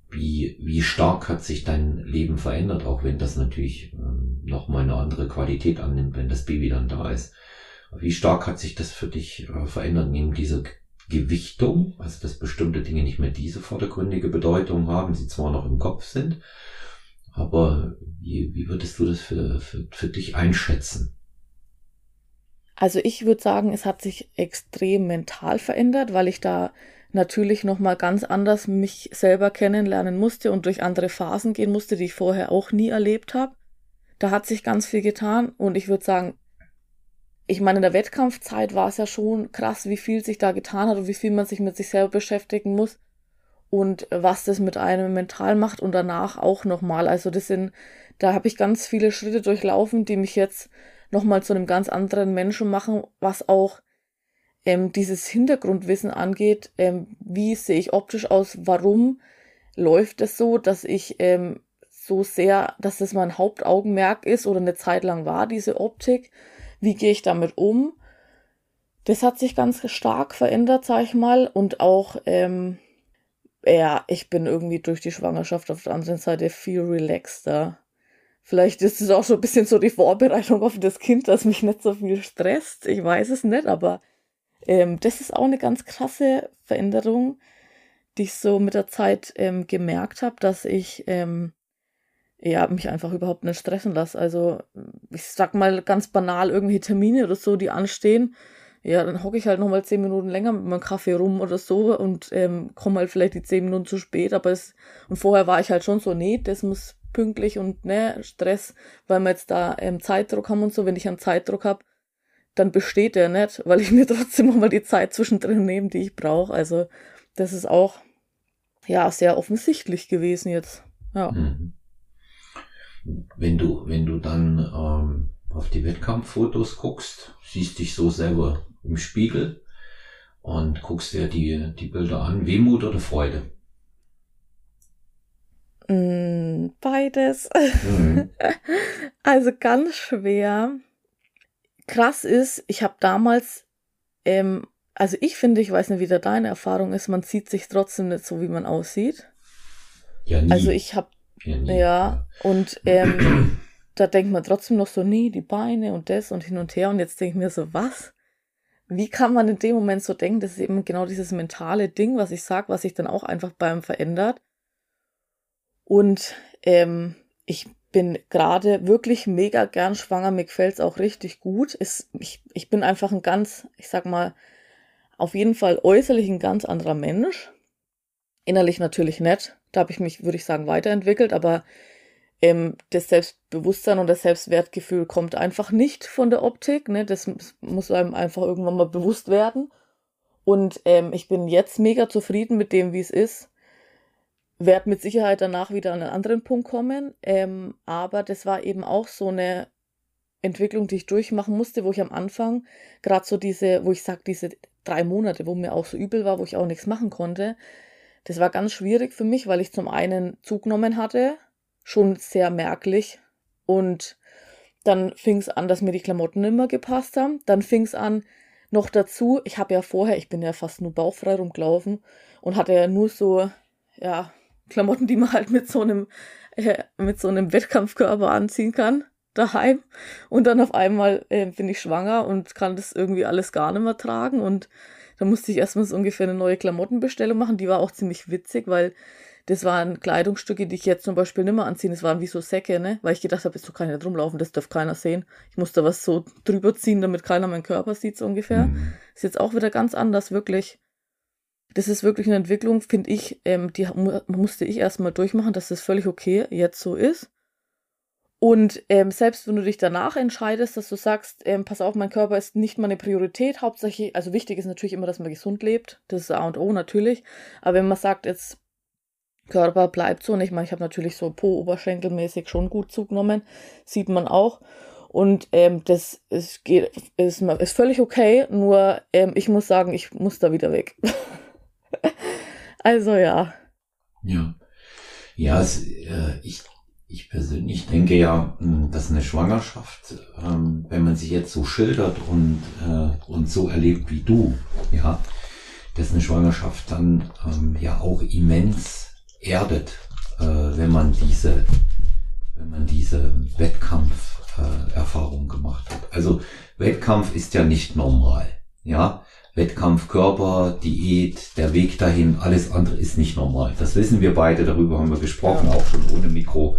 wie, wie stark hat sich dein Leben verändert, auch wenn das natürlich ähm, nochmal eine andere Qualität annimmt, wenn das Baby dann da ist. Wie stark hat sich das für dich äh, verändert, neben dieser Gewichtung, also dass bestimmte Dinge nicht mehr diese vordergründige Bedeutung haben, sie zwar noch im Kopf sind, aber wie, wie würdest du das für, für, für dich einschätzen? Also ich würde sagen, es hat sich extrem mental verändert, weil ich da natürlich nochmal ganz anders mich selber kennenlernen musste und durch andere Phasen gehen musste, die ich vorher auch nie erlebt habe. Da hat sich ganz viel getan und ich würde sagen, ich meine, in der Wettkampfzeit war es ja schon krass, wie viel sich da getan hat und wie viel man sich mit sich selber beschäftigen muss und was das mit einem mental macht und danach auch nochmal. Also das sind, da habe ich ganz viele Schritte durchlaufen, die mich jetzt nochmal zu einem ganz anderen Menschen machen, was auch ähm, dieses Hintergrundwissen angeht, ähm, wie sehe ich optisch aus, warum läuft es so, dass ich ähm, so sehr, dass das mein Hauptaugenmerk ist oder eine Zeit lang war, diese Optik, wie gehe ich damit um. Das hat sich ganz stark verändert, sag ich mal, und auch, ähm, ja, ich bin irgendwie durch die Schwangerschaft auf der anderen Seite viel relaxter. Vielleicht ist es auch so ein bisschen so die Vorbereitung auf das Kind, dass mich nicht so viel stresst. Ich weiß es nicht, aber ähm, das ist auch eine ganz krasse Veränderung, die ich so mit der Zeit ähm, gemerkt habe, dass ich ähm, ja, mich einfach überhaupt nicht stressen lasse. Also ich sag mal ganz banal irgendwelche Termine oder so, die anstehen. Ja, dann hocke ich halt nochmal zehn Minuten länger mit meinem Kaffee rum oder so und ähm, komme halt vielleicht die zehn Minuten zu spät. Aber es, und vorher war ich halt schon so, nee, das muss pünktlich und ne, Stress, weil wir jetzt da ähm, Zeitdruck haben und so. Wenn ich einen Zeitdruck habe, dann besteht der nicht, weil ich mir trotzdem nochmal die Zeit zwischendrin nehme, die ich brauche. Also das ist auch ja sehr offensichtlich gewesen jetzt. Ja. Mhm. Wenn du, wenn du dann ähm, auf die Wettkampffotos guckst, siehst dich so selber im Spiegel und guckst dir die, die Bilder an, Wehmut oder Freude? Mm, beides. Mhm. also ganz schwer krass ist, ich habe damals, ähm, also ich finde, ich weiß nicht, wie da deine Erfahrung ist, man sieht sich trotzdem nicht so, wie man aussieht. Ja, nie. Also ich habe, ja, ja, und ähm, da denkt man trotzdem noch so, nee, die Beine und das und hin und her. Und jetzt denke ich mir so, was? Wie kann man in dem Moment so denken? Das ist eben genau dieses mentale Ding, was ich sage, was sich dann auch einfach beim verändert. Und ähm, ich bin gerade wirklich mega gern schwanger. Mir gefällt's auch richtig gut. Ist, ich, ich bin einfach ein ganz, ich sag mal, auf jeden Fall äußerlich ein ganz anderer Mensch. Innerlich natürlich nett. Da habe ich mich, würde ich sagen, weiterentwickelt, aber ähm, das Selbstbewusstsein und das Selbstwertgefühl kommt einfach nicht von der Optik. Ne? Das muss einem einfach irgendwann mal bewusst werden. Und ähm, ich bin jetzt mega zufrieden mit dem, wie es ist. Werd mit Sicherheit danach wieder an einen anderen Punkt kommen. Ähm, aber das war eben auch so eine Entwicklung, die ich durchmachen musste, wo ich am Anfang gerade so diese, wo ich sag, diese drei Monate, wo mir auch so übel war, wo ich auch nichts machen konnte, das war ganz schwierig für mich, weil ich zum einen zugenommen hatte, schon sehr merklich. Und dann fing es an, dass mir die Klamotten immer gepasst haben. Dann fing es an, noch dazu, ich habe ja vorher, ich bin ja fast nur bauchfrei rumgelaufen und hatte ja nur so, ja, Klamotten, die man halt mit so einem, äh, mit so einem Wettkampfkörper anziehen kann, daheim. Und dann auf einmal äh, bin ich schwanger und kann das irgendwie alles gar nicht mehr tragen. Und da musste ich erstmal so ungefähr eine neue Klamottenbestellung machen. Die war auch ziemlich witzig, weil das waren Kleidungsstücke, die ich jetzt zum Beispiel nicht mehr anziehen. Das waren wie so Säcke, ne? Weil ich gedacht habe, jetzt kann ich nicht rumlaufen, das darf keiner sehen. Ich musste was so drüber ziehen, damit keiner meinen Körper sieht, so ungefähr. Mhm. Ist jetzt auch wieder ganz anders, wirklich. Das ist wirklich eine Entwicklung, finde ich, ähm, die musste ich erstmal durchmachen, dass das völlig okay jetzt so ist. Und ähm, selbst wenn du dich danach entscheidest, dass du sagst, ähm, pass auf, mein Körper ist nicht meine Priorität, hauptsächlich, also wichtig ist natürlich immer, dass man gesund lebt, das ist A und O natürlich, aber wenn man sagt, jetzt Körper bleibt so. Und ich meine, ich habe natürlich so Po-Oberschenkelmäßig schon gut zugenommen. Sieht man auch. Und ähm, das ist, geht, ist, ist völlig okay. Nur ähm, ich muss sagen, ich muss da wieder weg. also ja. Ja. Ja, es, äh, ich, ich persönlich denke ja, hm, dass eine Schwangerschaft, ähm, wenn man sie jetzt so schildert und, äh, und so erlebt wie du, ja, dass eine Schwangerschaft dann ähm, ja auch immens erdet, äh, wenn man diese, wenn man diese Wettkampferfahrung äh, gemacht hat. Also Wettkampf ist ja nicht normal, ja. Wettkampf, Körper, Diät, der Weg dahin, alles andere ist nicht normal. Das wissen wir beide, darüber haben wir gesprochen, ja. auch schon ohne Mikro.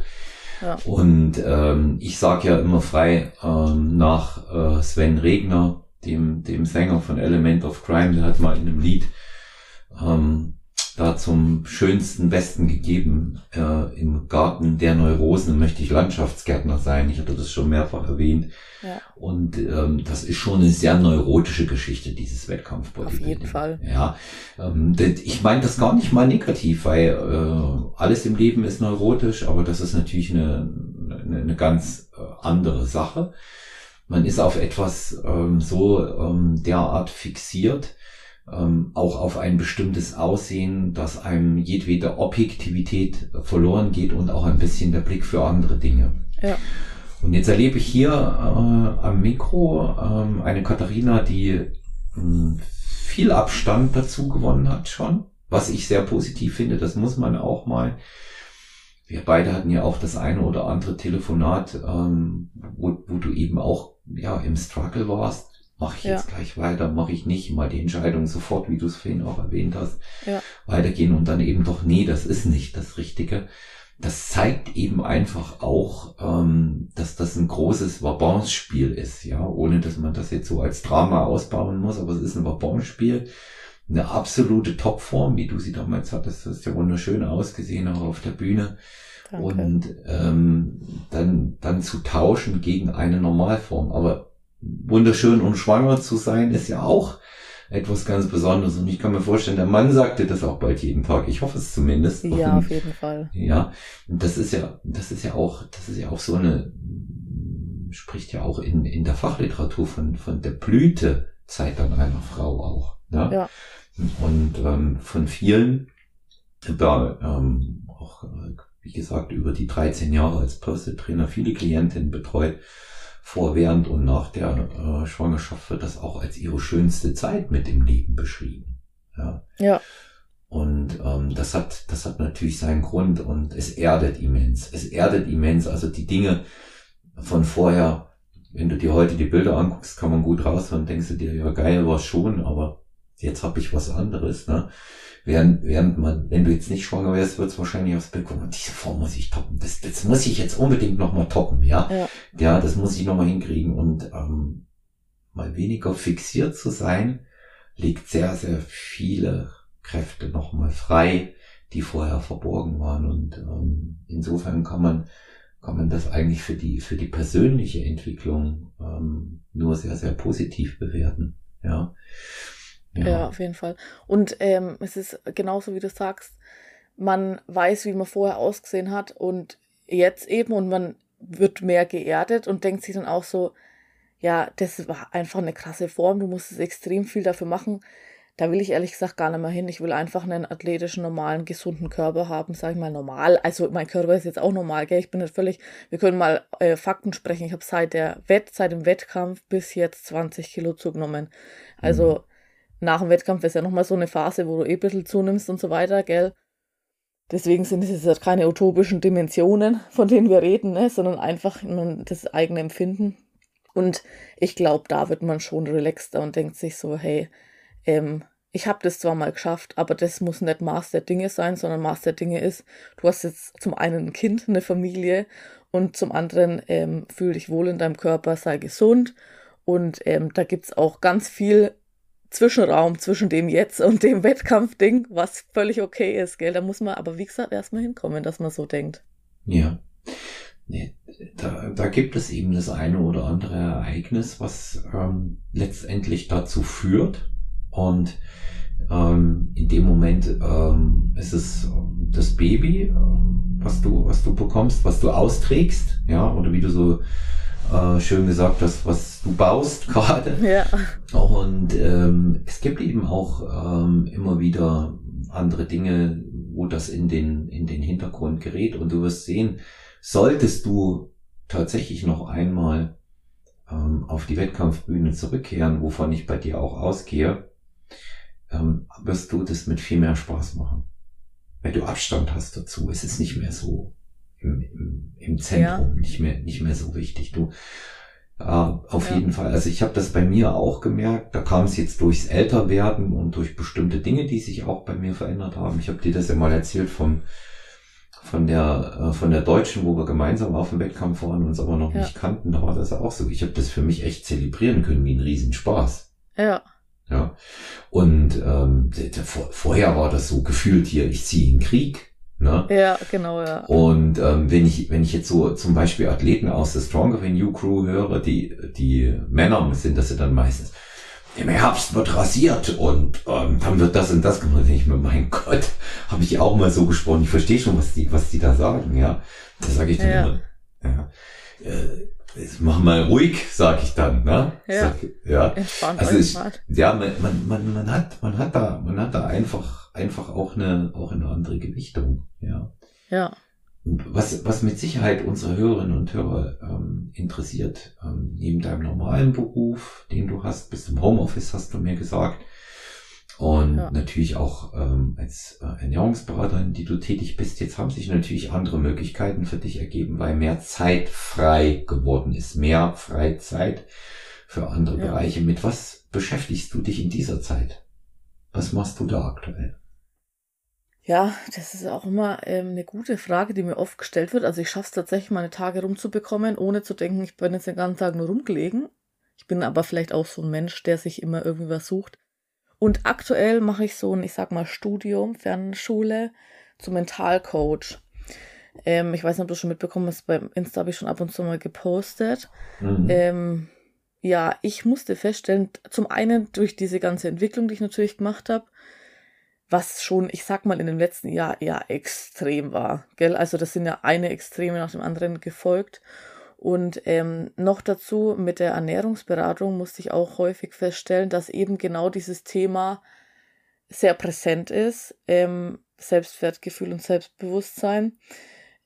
Ja. Und ähm, ich sage ja immer frei ähm, nach äh, Sven Regner, dem, dem Sänger von Element of Crime, der hat mal in einem Lied ähm, da zum schönsten, besten gegeben. Äh, Im Garten der Neurosen möchte ich Landschaftsgärtner sein. Ich hatte das schon mehrfach erwähnt. Ja. Und ähm, das ist schon eine sehr neurotische Geschichte, dieses Wettkampf. Auf jeden Fall. Ja, ähm, ich meine das gar nicht mal negativ, weil äh, alles im Leben ist neurotisch, aber das ist natürlich eine, eine, eine ganz äh, andere Sache. Man ist auf etwas ähm, so ähm, derart fixiert, ähm, auch auf ein bestimmtes Aussehen, dass einem jedwede Objektivität verloren geht und auch ein bisschen der Blick für andere Dinge. Ja. Und jetzt erlebe ich hier äh, am Mikro äh, eine Katharina, die äh, viel Abstand dazu gewonnen hat schon, was ich sehr positiv finde. Das muss man auch mal. Wir beide hatten ja auch das eine oder andere Telefonat, ähm, wo, wo du eben auch ja im Struggle warst mache ich ja. jetzt gleich weiter, mache ich nicht, mal die Entscheidung sofort, wie du es vorhin auch erwähnt hast, ja. weitergehen und dann eben doch, nee, das ist nicht das Richtige. Das zeigt eben einfach auch, ähm, dass das ein großes Vabonspiel ist, ja, ohne dass man das jetzt so als Drama ausbauen muss, aber es ist ein Vabonspiel, eine absolute Topform, wie du sie damals hattest, das ist ja wunderschön ausgesehen auch auf der Bühne. Danke. Und ähm, dann, dann zu tauschen gegen eine Normalform. Aber wunderschön und schwanger zu sein, ist ja auch etwas ganz Besonderes. Und ich kann mir vorstellen, der Mann sagte das auch bald jeden Tag. Ich hoffe es zumindest. Ja, und, auf jeden Fall. Ja, das ist ja, das ist ja auch, das ist ja auch so eine, spricht ja auch in, in der Fachliteratur von, von der Blütezeit an einer Frau auch. Ja. ja. Und ähm, von vielen, da ähm, auch, wie gesagt, über die 13 Jahre als Personal Trainer viele Klientinnen betreut, vor, während und nach der äh, Schwangerschaft wird das auch als ihre schönste Zeit mit dem Leben beschrieben. Ja. ja. Und ähm, das hat, das hat natürlich seinen Grund und es erdet immens. Es erdet immens. Also die Dinge von vorher, wenn du dir heute die Bilder anguckst, kann man gut raus und denkst du dir, ja geil war schon, aber jetzt habe ich was anderes, ne? Während, während man, wenn du jetzt nicht schwanger wärst, wird es wahrscheinlich aufs Bild kommen, diese Form muss ich toppen, das, das muss ich jetzt unbedingt nochmal toppen, ja? ja? Ja, das muss ich nochmal hinkriegen und ähm, mal weniger fixiert zu sein, legt sehr, sehr viele Kräfte nochmal frei, die vorher verborgen waren und ähm, insofern kann man kann man das eigentlich für die für die persönliche Entwicklung ähm, nur sehr sehr positiv bewerten, ja. Ja, ja auf jeden Fall. Und ähm, es ist genauso, wie du sagst, man weiß, wie man vorher ausgesehen hat und jetzt eben und man wird mehr geerdet und denkt sich dann auch so, ja, das war einfach eine krasse Form, du musstest extrem viel dafür machen. Da will ich ehrlich gesagt gar nicht mehr hin. Ich will einfach einen athletischen, normalen, gesunden Körper haben, sag ich mal normal. Also mein Körper ist jetzt auch normal, gell? Ich bin nicht völlig, wir können mal äh, Fakten sprechen. Ich habe seit der Wett, seit dem Wettkampf bis jetzt 20 Kilo zugenommen. Also mhm nach dem Wettkampf ist ja nochmal so eine Phase, wo du eh ein bisschen zunimmst und so weiter, gell? Deswegen sind es jetzt keine utopischen Dimensionen, von denen wir reden, ne? sondern einfach das eigene Empfinden. Und ich glaube, da wird man schon relaxter und denkt sich so, hey, ähm, ich habe das zwar mal geschafft, aber das muss nicht Maß der Dinge sein, sondern Maß der Dinge ist, du hast jetzt zum einen ein Kind, eine Familie und zum anderen ähm, fühl dich wohl in deinem Körper, sei gesund. Und ähm, da gibt's auch ganz viel Zwischenraum zwischen dem Jetzt und dem Wettkampfding, was völlig okay ist, gell? Da muss man aber, wie gesagt, erstmal hinkommen, dass man so denkt. Ja. Nee, da, da gibt es eben das eine oder andere Ereignis, was ähm, letztendlich dazu führt. Und ähm, in dem Moment ähm, ist es ähm, das Baby, äh, was du, was du bekommst, was du austrägst, ja, oder wie du so äh, schön gesagt hast, was du baust gerade. Ja. Und ähm, es gibt eben auch ähm, immer wieder andere Dinge, wo das in den, in den Hintergrund gerät. Und du wirst sehen, solltest du tatsächlich noch einmal ähm, auf die Wettkampfbühne zurückkehren, wovon ich bei dir auch ausgehe, ähm, wirst du das mit viel mehr Spaß machen. Weil du Abstand hast dazu. Es ist nicht mehr so im, im, im Zentrum, ja. nicht mehr, nicht mehr so wichtig. Du, ja, auf ja. jeden Fall. Also ich habe das bei mir auch gemerkt. Da kam es jetzt durchs Älterwerden und durch bestimmte Dinge, die sich auch bei mir verändert haben. Ich habe dir das ja mal erzählt vom von der äh, von der Deutschen, wo wir gemeinsam auf dem Wettkampf waren, uns aber noch ja. nicht kannten. Da war das auch so. Ich habe das für mich echt zelebrieren können wie ein Riesenspaß. Ja. Ja. Und ähm, vorher war das so gefühlt hier, ich ziehe in Krieg. Ne? Ja, genau, ja. Und ähm, wenn ich wenn ich jetzt so zum Beispiel Athleten aus der Stronger Than You Crew höre, die die Männer sind das ja dann meistens. Im Herbst wird rasiert und ähm, dann wird das und das gemacht. Und ich mir, mein Gott, habe ich auch mal so gesprochen. Ich verstehe schon, was die was die da sagen, ja. Das sage ich dann ja. immer. Ja. Äh, mach mal ruhig, sag ich dann, ne? Ja. Sag, ja. Entspannt also ich, ja, man, man, man, man hat, man hat da, man hat da einfach, einfach auch eine, auch eine andere Gewichtung, ja. Ja. Was, was mit Sicherheit unsere Hörerinnen und Hörer ähm, interessiert, ähm, neben deinem normalen Beruf, den du hast, bis zum Homeoffice hast du mir gesagt, und ja. natürlich auch ähm, als äh, Ernährungsberaterin, die du tätig bist, jetzt haben sich natürlich andere Möglichkeiten für dich ergeben, weil mehr Zeit frei geworden ist, mehr Freizeit für andere ja. Bereiche. Mit was beschäftigst du dich in dieser Zeit? Was machst du da aktuell? Ja, das ist auch immer ähm, eine gute Frage, die mir oft gestellt wird. Also ich schaffe es tatsächlich, meine Tage rumzubekommen, ohne zu denken, ich bin jetzt den ganzen Tag nur rumgelegen. Ich bin aber vielleicht auch so ein Mensch, der sich immer irgendwie was sucht. Und aktuell mache ich so ein, ich sag mal, Studium, Fernschule zum Mentalcoach. Ähm, ich weiß nicht, ob du schon mitbekommen hast, beim Insta habe ich schon ab und zu mal gepostet. Mhm. Ähm, ja, ich musste feststellen, zum einen durch diese ganze Entwicklung, die ich natürlich gemacht habe, was schon, ich sag mal, in dem letzten Jahr ja extrem war. Gell? Also das sind ja eine Extreme nach dem anderen gefolgt. Und ähm, noch dazu mit der Ernährungsberatung musste ich auch häufig feststellen, dass eben genau dieses Thema sehr präsent ist. Ähm, Selbstwertgefühl und Selbstbewusstsein.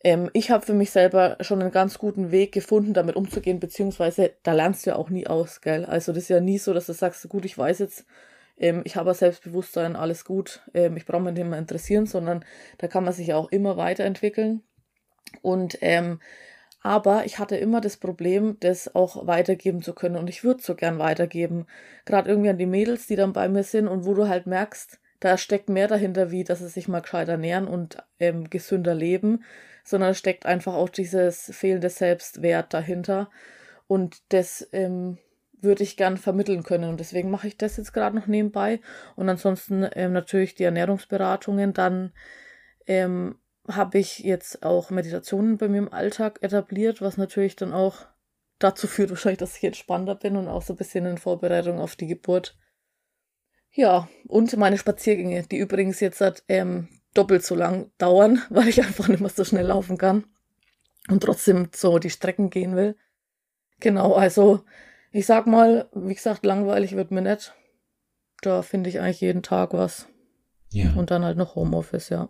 Ähm, ich habe für mich selber schon einen ganz guten Weg gefunden, damit umzugehen, beziehungsweise da lernst du ja auch nie aus, gell? Also das ist ja nie so, dass du sagst, gut, ich weiß jetzt, ähm, ich habe Selbstbewusstsein, alles gut, ähm, ich brauche mich nicht mehr interessieren, sondern da kann man sich auch immer weiterentwickeln. Und ähm, Aber ich hatte immer das Problem, das auch weitergeben zu können. Und ich würde so gern weitergeben. Gerade irgendwie an die Mädels, die dann bei mir sind und wo du halt merkst, da steckt mehr dahinter, wie dass sie sich mal gescheit ernähren und ähm, gesünder leben, sondern steckt einfach auch dieses fehlende Selbstwert dahinter. Und das ähm, würde ich gern vermitteln können. Und deswegen mache ich das jetzt gerade noch nebenbei. Und ansonsten ähm, natürlich die Ernährungsberatungen. Dann ähm, habe ich jetzt auch Meditationen bei mir im Alltag etabliert, was natürlich dann auch dazu führt, wahrscheinlich, dass ich entspannter bin und auch so ein bisschen in Vorbereitung auf die Geburt. Ja, und meine Spaziergänge, die übrigens jetzt halt, ähm, doppelt so lang dauern, weil ich einfach nicht mehr so schnell laufen kann und trotzdem so die Strecken gehen will. Genau, also ich sag mal, wie gesagt, langweilig wird mir nicht. Da finde ich eigentlich jeden Tag was. Ja. Und dann halt noch Homeoffice, ja.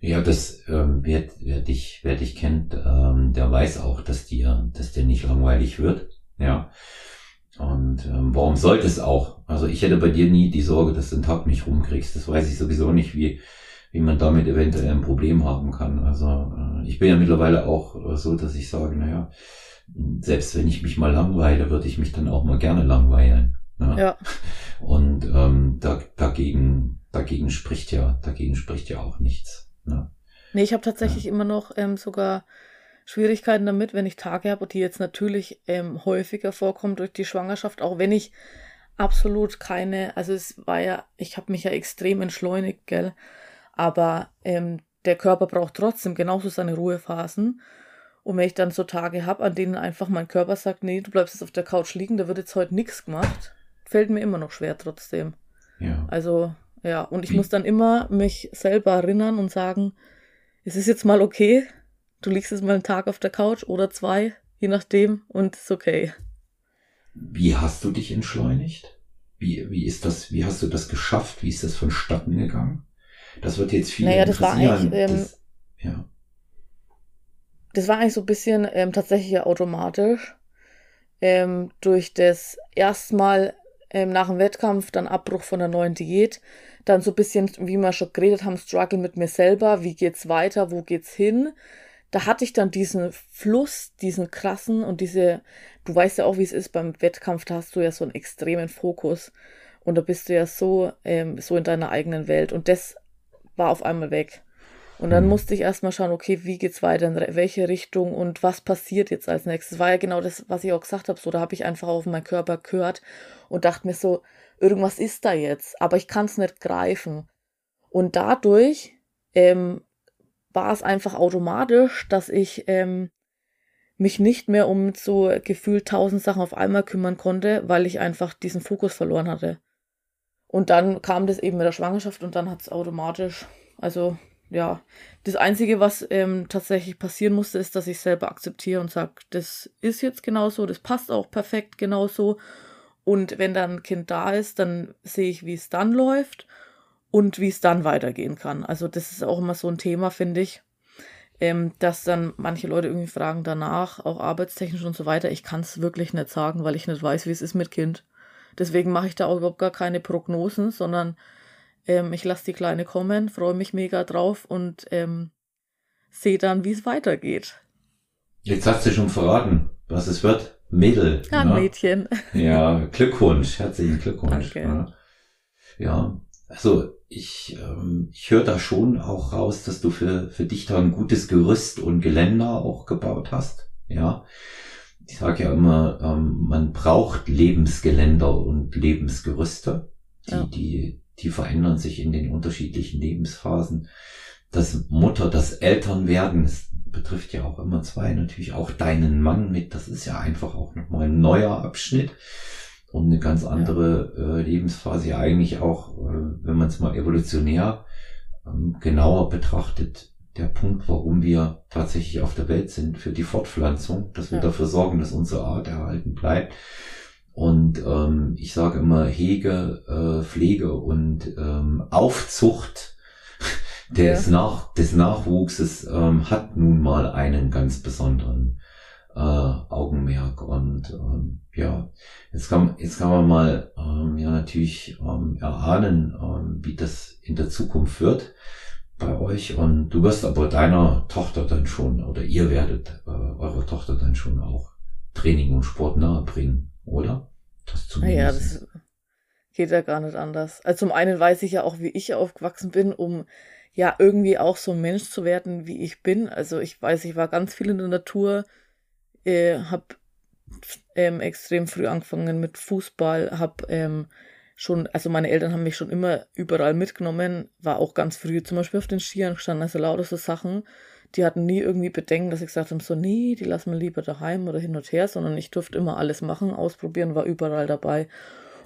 Ja, das, ähm, wer, wer dich, wer dich kennt, ähm, der weiß auch, dass dir, dass dir nicht langweilig wird. Ja. Und ähm, warum sollte es auch? Also ich hätte bei dir nie die Sorge, dass du den Tag nicht rumkriegst. Das weiß ich sowieso nicht, wie, wie man damit eventuell ein Problem haben kann. Also äh, ich bin ja mittlerweile auch äh, so, dass ich sage, naja, selbst wenn ich mich mal langweile, würde ich mich dann auch mal gerne langweilen. Ne? Ja. Und ähm, da, dagegen, dagegen spricht ja, dagegen spricht ja auch nichts. Ne? Nee, ich habe tatsächlich ja. immer noch ähm, sogar Schwierigkeiten damit, wenn ich Tage habe, die jetzt natürlich ähm, häufiger vorkommen durch die Schwangerschaft, auch wenn ich absolut keine, also es war ja, ich habe mich ja extrem entschleunigt, gell, aber ähm, der Körper braucht trotzdem genauso seine Ruhephasen. Und wenn ich dann so Tage habe, an denen einfach mein Körper sagt, nee, du bleibst jetzt auf der Couch liegen, da wird jetzt heute nichts gemacht, fällt mir immer noch schwer trotzdem. Ja. Also ja, und ich Wie? muss dann immer mich selber erinnern und sagen, es ist jetzt mal okay, du liegst jetzt mal einen Tag auf der Couch oder zwei, je nachdem, und es ist okay. Wie hast du dich entschleunigt? Wie, wie ist das, wie hast du das geschafft? Wie ist das vonstatten gegangen? Das wird jetzt viel naja, das war eigentlich, ähm, das, ja. das war eigentlich so ein bisschen ähm, tatsächlich automatisch. Ähm, durch das erstmal ähm, nach dem Wettkampf dann Abbruch von der neuen Diät, dann so ein bisschen, wie wir schon geredet haben, Struggle mit mir selber, wie geht's weiter, wo geht's hin. Da hatte ich dann diesen Fluss, diesen krassen und diese, du weißt ja auch, wie es ist beim Wettkampf, da hast du ja so einen extremen Fokus und da bist du ja so, ähm, so in deiner eigenen Welt und das war auf einmal weg. Und dann mhm. musste ich erstmal schauen, okay, wie geht's weiter, in welche Richtung und was passiert jetzt als nächstes. Das war ja genau das, was ich auch gesagt habe. So, da habe ich einfach auf meinen Körper gehört und dachte mir so, irgendwas ist da jetzt, aber ich kann es nicht greifen. Und dadurch ähm, war es einfach automatisch, dass ich ähm, mich nicht mehr um so gefühlt tausend Sachen auf einmal kümmern konnte, weil ich einfach diesen Fokus verloren hatte. Und dann kam das eben mit der Schwangerschaft und dann hat es automatisch, also ja, das Einzige, was ähm, tatsächlich passieren musste, ist, dass ich selber akzeptiere und sage, das ist jetzt genauso, das passt auch perfekt genauso. Und wenn dann ein Kind da ist, dann sehe ich, wie es dann läuft und wie es dann weitergehen kann. Also das ist auch immer so ein Thema, finde ich, ähm, dass dann manche Leute irgendwie fragen danach, auch arbeitstechnisch und so weiter. Ich kann es wirklich nicht sagen, weil ich nicht weiß, wie es ist mit Kind. Deswegen mache ich da auch überhaupt gar keine Prognosen, sondern ähm, ich lasse die Kleine kommen, freue mich mega drauf und ähm, sehe dann, wie es weitergeht. Jetzt hast du schon verraten, was es wird. Mädel. Ja, ne? Mädchen. Ja, Glückwunsch, herzlichen Glückwunsch. Danke. Ne? Ja, also ich, ähm, ich höre da schon auch raus, dass du für, für dich da ein gutes Gerüst und Geländer auch gebaut hast. Ja, ich sage ja immer, ähm, man braucht Lebensgeländer und Lebensgerüste, die, ja. die die verändern sich in den unterschiedlichen Lebensphasen. Das Mutter, das Elternwerden, das betrifft ja auch immer zwei, natürlich auch deinen Mann mit. Das ist ja einfach auch nochmal ein neuer Abschnitt und eine ganz andere äh, Lebensphase. Ja, eigentlich auch, äh, wenn man es mal evolutionär ähm, genauer betrachtet, der Punkt, warum wir tatsächlich auf der Welt sind, für die Fortpflanzung, dass wir ja. dafür sorgen, dass unsere Art erhalten bleibt. Und ähm, ich sage immer, Hege, äh, Pflege und ähm, Aufzucht des, ja. Nach, des Nachwuchses ähm, hat nun mal einen ganz besonderen äh, Augenmerk. Und ähm, ja, jetzt kann, jetzt kann man mal ähm, ja natürlich ähm, erahnen, ähm, wie das in der Zukunft wird. bei euch und du wirst aber deiner Tochter dann schon oder ihr werdet äh, eurer Tochter dann schon auch Training und Sport nahebringen, oder? Das zumindest. Ja, das geht ja gar nicht anders. Also zum einen weiß ich ja auch, wie ich aufgewachsen bin, um ja irgendwie auch so ein Mensch zu werden, wie ich bin. Also ich weiß, ich war ganz viel in der Natur, äh, habe ähm, extrem früh angefangen mit Fußball, habe ähm, schon, also meine Eltern haben mich schon immer überall mitgenommen, war auch ganz früh zum Beispiel auf den Skiern gestanden, also lauter so Sachen. Die hatten nie irgendwie Bedenken, dass ich gesagt habe, so, nee, die lassen wir lieber daheim oder hin und her, sondern ich durfte immer alles machen, ausprobieren, war überall dabei.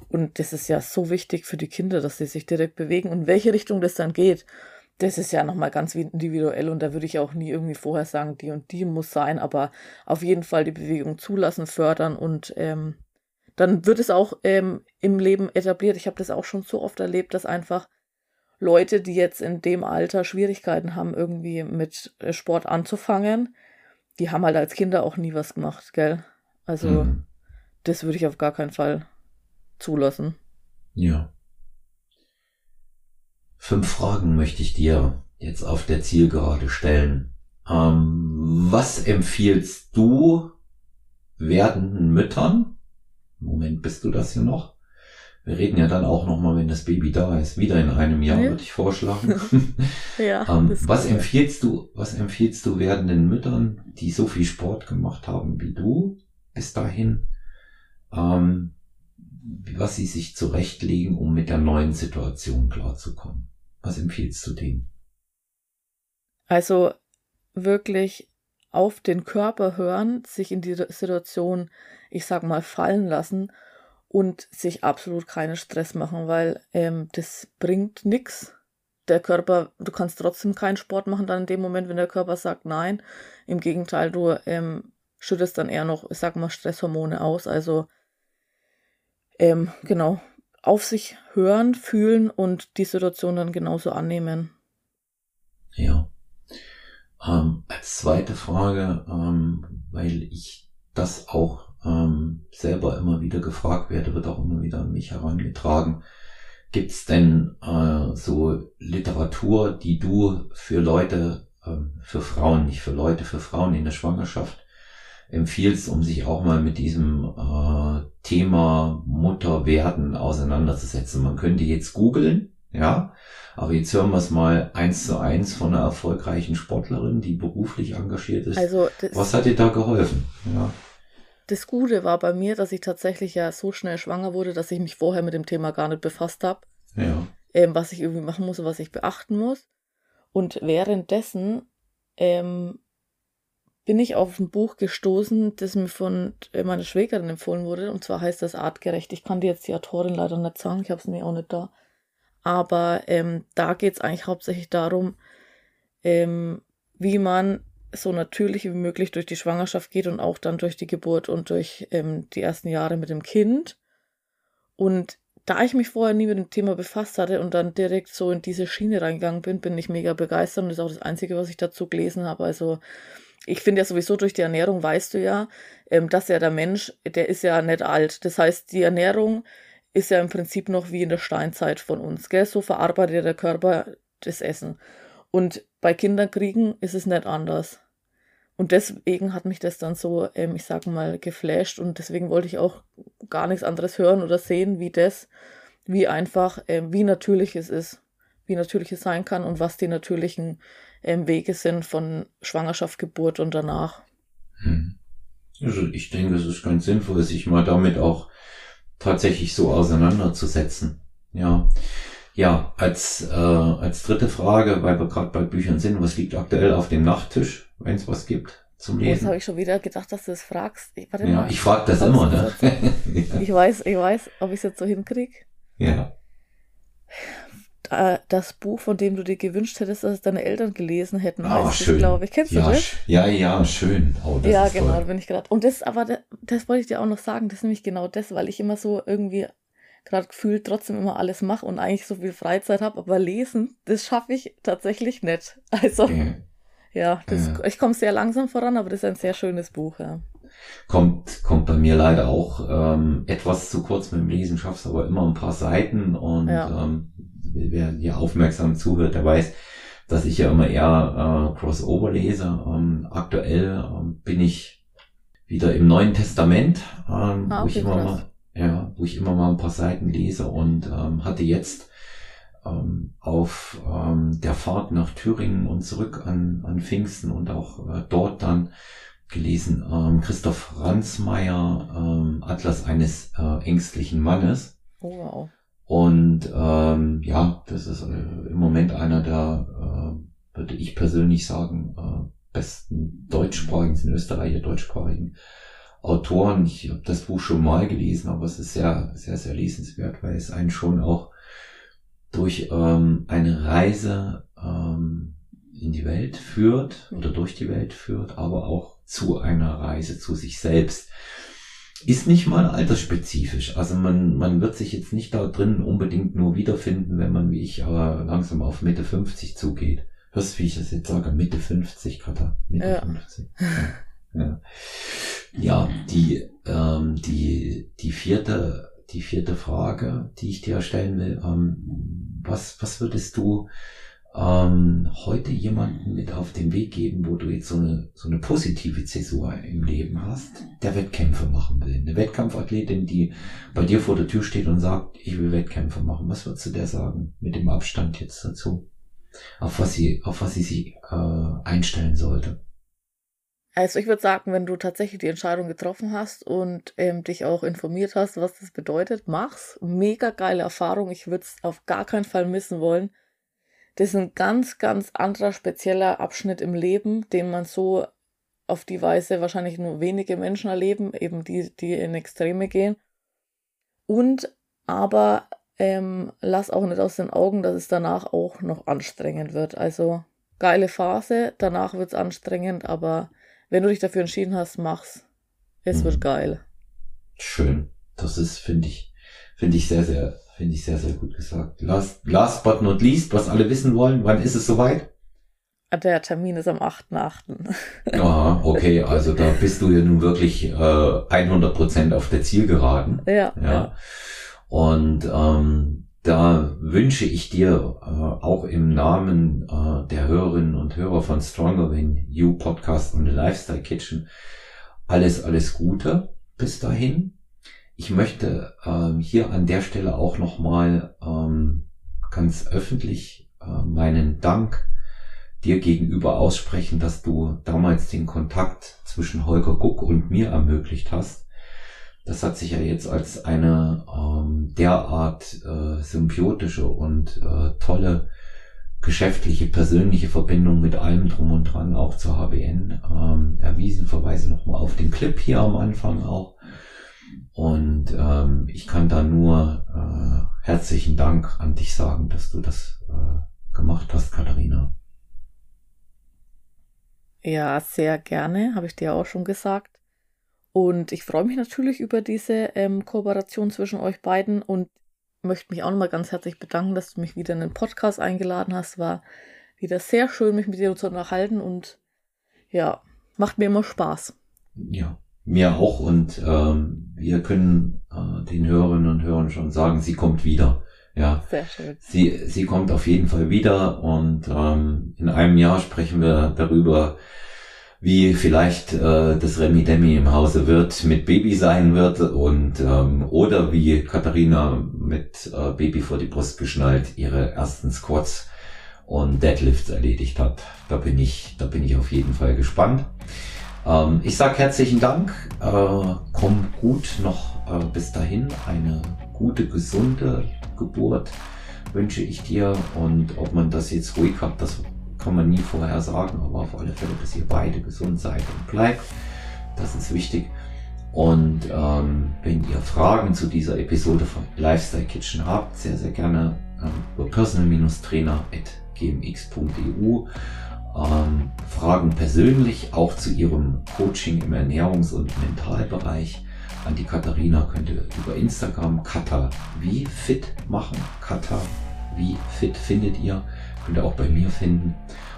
Und das ist ja so wichtig für die Kinder, dass sie sich direkt bewegen und welche Richtung das dann geht. Das ist ja nochmal ganz individuell und da würde ich auch nie irgendwie vorher sagen, die und die muss sein, aber auf jeden Fall die Bewegung zulassen, fördern und ähm, dann wird es auch ähm, im Leben etabliert. Ich habe das auch schon so oft erlebt, dass einfach Leute, die jetzt in dem Alter Schwierigkeiten haben, irgendwie mit äh, Sport anzufangen, die haben halt als Kinder auch nie was gemacht, gell? Also, mhm. das würde ich auf gar keinen Fall zulassen. Ja. Fünf Fragen möchte ich dir jetzt auf der Zielgerade stellen. Ähm, was empfiehlst du werdenden Müttern, Moment bist du das ja noch. Wir reden ja dann auch nochmal, wenn das Baby da ist, wieder in einem Jahr, ja. würde ich vorschlagen. ja, ähm, was empfiehlst du, was empfiehlst du werdenden Müttern, die so viel Sport gemacht haben wie du bis dahin, ähm, was sie sich zurechtlegen, um mit der neuen Situation klarzukommen? Was empfiehlst du denen? Also wirklich auf den Körper hören, sich in die Situation ich sag mal, fallen lassen und sich absolut keinen Stress machen, weil ähm, das bringt nichts. Der Körper, du kannst trotzdem keinen Sport machen dann in dem Moment, wenn der Körper sagt nein. Im Gegenteil, du ähm, schüttest dann eher noch, ich sag mal, Stresshormone aus. Also ähm, genau, auf sich hören, fühlen und die Situation dann genauso annehmen. Ja. Ähm, als zweite Frage, ähm, weil ich das auch ähm, selber immer wieder gefragt werde, wird auch immer wieder an mich herangetragen. Gibt es denn äh, so Literatur, die du für Leute, ähm, für Frauen, nicht für Leute, für Frauen in der Schwangerschaft empfiehlst, um sich auch mal mit diesem äh, Thema Mutter werden auseinanderzusetzen? Man könnte jetzt googeln, ja, aber jetzt hören wir es mal eins zu eins von einer erfolgreichen Sportlerin, die beruflich engagiert ist. Also Was hat dir da geholfen? Ja das Gute war bei mir, dass ich tatsächlich ja so schnell schwanger wurde, dass ich mich vorher mit dem Thema gar nicht befasst habe. Ja. Ähm, was ich irgendwie machen muss und was ich beachten muss. Und währenddessen ähm, bin ich auf ein Buch gestoßen, das mir von äh, meiner Schwägerin empfohlen wurde. Und zwar heißt das Artgerecht. Ich kann dir jetzt die Autorin leider nicht sagen, ich habe es mir auch nicht da. Aber ähm, da geht es eigentlich hauptsächlich darum, ähm, wie man so natürlich wie möglich durch die Schwangerschaft geht und auch dann durch die Geburt und durch ähm, die ersten Jahre mit dem Kind. Und da ich mich vorher nie mit dem Thema befasst hatte und dann direkt so in diese Schiene reingegangen bin, bin ich mega begeistert und das ist auch das Einzige, was ich dazu gelesen habe. Also ich finde ja sowieso durch die Ernährung weißt du ja, ähm, dass ja der Mensch, der ist ja nicht alt. Das heißt, die Ernährung ist ja im Prinzip noch wie in der Steinzeit von uns. Gell? So verarbeitet der Körper das Essen. Und bei Kinderkriegen ist es nicht anders. Und deswegen hat mich das dann so, ähm, ich sag mal, geflasht und deswegen wollte ich auch gar nichts anderes hören oder sehen, wie das, wie einfach, ähm, wie natürlich es ist, wie natürlich es sein kann und was die natürlichen ähm, Wege sind von Schwangerschaft, Geburt und danach. Hm. Also ich denke, es ist ganz sinnvoll, sich mal damit auch tatsächlich so auseinanderzusetzen. Ja. Ja, als, äh, als dritte Frage, weil wir gerade bei Büchern sind, was liegt aktuell auf dem Nachttisch, wenn es was gibt zum Lesen? Jetzt habe ich schon wieder gedacht, dass du das fragst. Ich, ja, mal. ich frage das immer, ne? ich weiß, ich weiß, ob ich es jetzt so hinkriege. Ja. Das Buch, von dem du dir gewünscht hättest, dass es deine Eltern gelesen hätten, oh, heißt schön. glaube ich. Kennst ja, du das? Ja, ja, schön. Oh, ja, genau, da bin ich gerade. Und das, aber das, das wollte ich dir auch noch sagen, das ist nämlich genau das, weil ich immer so irgendwie gerade gefühlt trotzdem immer alles mache und eigentlich so viel Freizeit habe, aber lesen, das schaffe ich tatsächlich nicht. Also ja, ja, das, ja. ich komme sehr langsam voran, aber das ist ein sehr schönes Buch, ja. Kommt, kommt bei mir leider auch ähm, etwas zu kurz mit dem Lesen, schaffst aber immer ein paar Seiten und ja. ähm, wer hier aufmerksam zuhört, der weiß, dass ich ja immer eher äh, Crossover lese. Ähm, aktuell ähm, bin ich wieder im Neuen Testament, ähm, ah, okay, wo ich immer mal, ja, wo ich immer mal ein paar Seiten lese und ähm, hatte jetzt ähm, auf ähm, der Fahrt nach Thüringen und zurück an, an Pfingsten und auch äh, dort dann gelesen ähm, Christoph Ransmayr, ähm, Atlas eines äh, ängstlichen Mannes. Oh, wow. Und ähm, ja, das ist äh, im Moment einer der, äh, würde ich persönlich sagen, äh, besten deutschsprachigen, sind Österreicher deutschsprachigen Autoren. Ich habe das Buch schon mal gelesen, aber es ist sehr, sehr, sehr lesenswert, weil es einen schon auch durch ähm, eine Reise ähm, in die Welt führt oder durch die Welt führt, aber auch zu einer Reise zu sich selbst. Ist nicht mal altersspezifisch. Also man, man wird sich jetzt nicht da drin unbedingt nur wiederfinden, wenn man wie ich aber langsam auf Mitte 50 zugeht. Hörst du, wie ich das jetzt sage? Mitte 50, Katha. Mitte ja. 50. Ja. Ja. die, ähm, die, die vierte, die vierte Frage, die ich dir stellen will, ähm, was, was würdest du ähm, heute jemanden mit auf den Weg geben, wo du jetzt so eine, so eine positive Zäsur im Leben hast, der Wettkämpfe machen will. Eine Wettkampfathletin, die bei dir vor der Tür steht und sagt, ich will Wettkämpfe machen. Was würdest du der sagen mit dem Abstand jetzt dazu? Auf was sie, auf was sie sich äh, einstellen sollte? Also ich würde sagen, wenn du tatsächlich die Entscheidung getroffen hast und ähm, dich auch informiert hast, was das bedeutet, mach's. Mega geile Erfahrung. Ich würde es auf gar keinen Fall missen wollen. Das ist ein ganz, ganz anderer spezieller Abschnitt im Leben, den man so auf die Weise wahrscheinlich nur wenige Menschen erleben, eben die, die in Extreme gehen. Und aber ähm, lass auch nicht aus den Augen, dass es danach auch noch anstrengend wird. Also geile Phase, danach wird es anstrengend, aber wenn du dich dafür entschieden hast, mach's. Es mhm. wird geil. Schön. Das ist, finde ich, finde ich sehr, sehr Finde ich sehr, sehr gut gesagt. Last, last but not least, was alle wissen wollen, wann ist es soweit? Der Termin ist am 8.8. Aha, okay, also da bist du ja nun wirklich äh, 100% auf der Zielgeraden. Ja. ja. ja. Und ähm, da wünsche ich dir äh, auch im Namen äh, der Hörerinnen und Hörer von Stronger Than You Podcast und Lifestyle Kitchen alles, alles Gute bis dahin. Ich möchte ähm, hier an der Stelle auch nochmal ähm, ganz öffentlich äh, meinen Dank dir gegenüber aussprechen, dass du damals den Kontakt zwischen Holger Guck und mir ermöglicht hast. Das hat sich ja jetzt als eine ähm, derart äh, symbiotische und äh, tolle geschäftliche, persönliche Verbindung mit allem drum und dran auch zur HBN ähm, erwiesen. Verweise nochmal auf den Clip hier am Anfang auch. Und ähm, ich kann da nur äh, herzlichen Dank an dich sagen, dass du das äh, gemacht hast, Katharina. Ja, sehr gerne, habe ich dir auch schon gesagt. Und ich freue mich natürlich über diese ähm, Kooperation zwischen euch beiden und möchte mich auch nochmal ganz herzlich bedanken, dass du mich wieder in den Podcast eingeladen hast. War wieder sehr schön, mich mit dir zu unterhalten und ja, macht mir immer Spaß. Ja, mir auch und ähm, wir können äh, den Hörerinnen und Hörern schon sagen, sie kommt wieder. Ja, sehr schön. Sie, sie kommt auf jeden Fall wieder und ähm, in einem Jahr sprechen wir darüber, wie vielleicht äh, das Remi Demi im Hause wird, mit Baby sein wird und ähm, oder wie Katharina mit äh, Baby vor die Brust geschnallt ihre ersten Squats und Deadlifts erledigt hat. Da bin ich, da bin ich auf jeden Fall gespannt. Ähm, ich sage herzlichen Dank. Äh, komm gut noch äh, bis dahin. Eine gute, gesunde Geburt wünsche ich dir. Und ob man das jetzt ruhig hat, das kann man nie vorher sagen. Aber auf alle Fälle, dass ihr beide gesund seid und bleibt. Das ist wichtig. Und ähm, wenn ihr Fragen zu dieser Episode von Lifestyle Kitchen habt, sehr, sehr gerne ähm, über personal-trainer.gmx.eu ähm, Fragen persönlich, auch zu ihrem Coaching im Ernährungs- und Mentalbereich. An die Katharina könnt ihr über Instagram Kata wie fit machen. Kata wie fit findet ihr. Könnt ihr auch bei mir finden.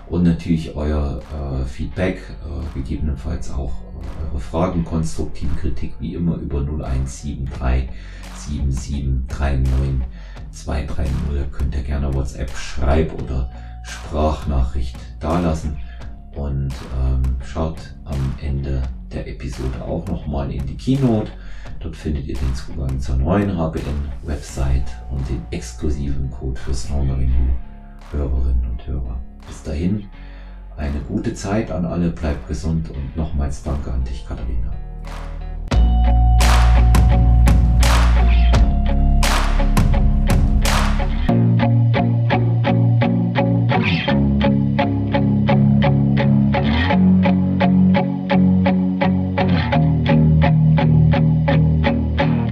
Und natürlich euer äh, Feedback, äh, gegebenenfalls auch äh, eure Fragen, konstruktive Kritik wie immer über 0173 7739 230. Könnt ihr gerne WhatsApp schreiben oder Sprachnachricht dalassen und ähm, schaut am Ende der Episode auch nochmal in die Keynote. Dort findet ihr den Zugang zur neuen HBN-Website und den exklusiven Code für Stronger Renew Hörerinnen und Hörer. Bis dahin eine gute Zeit an alle, bleibt gesund und nochmals danke an dich, Katharina.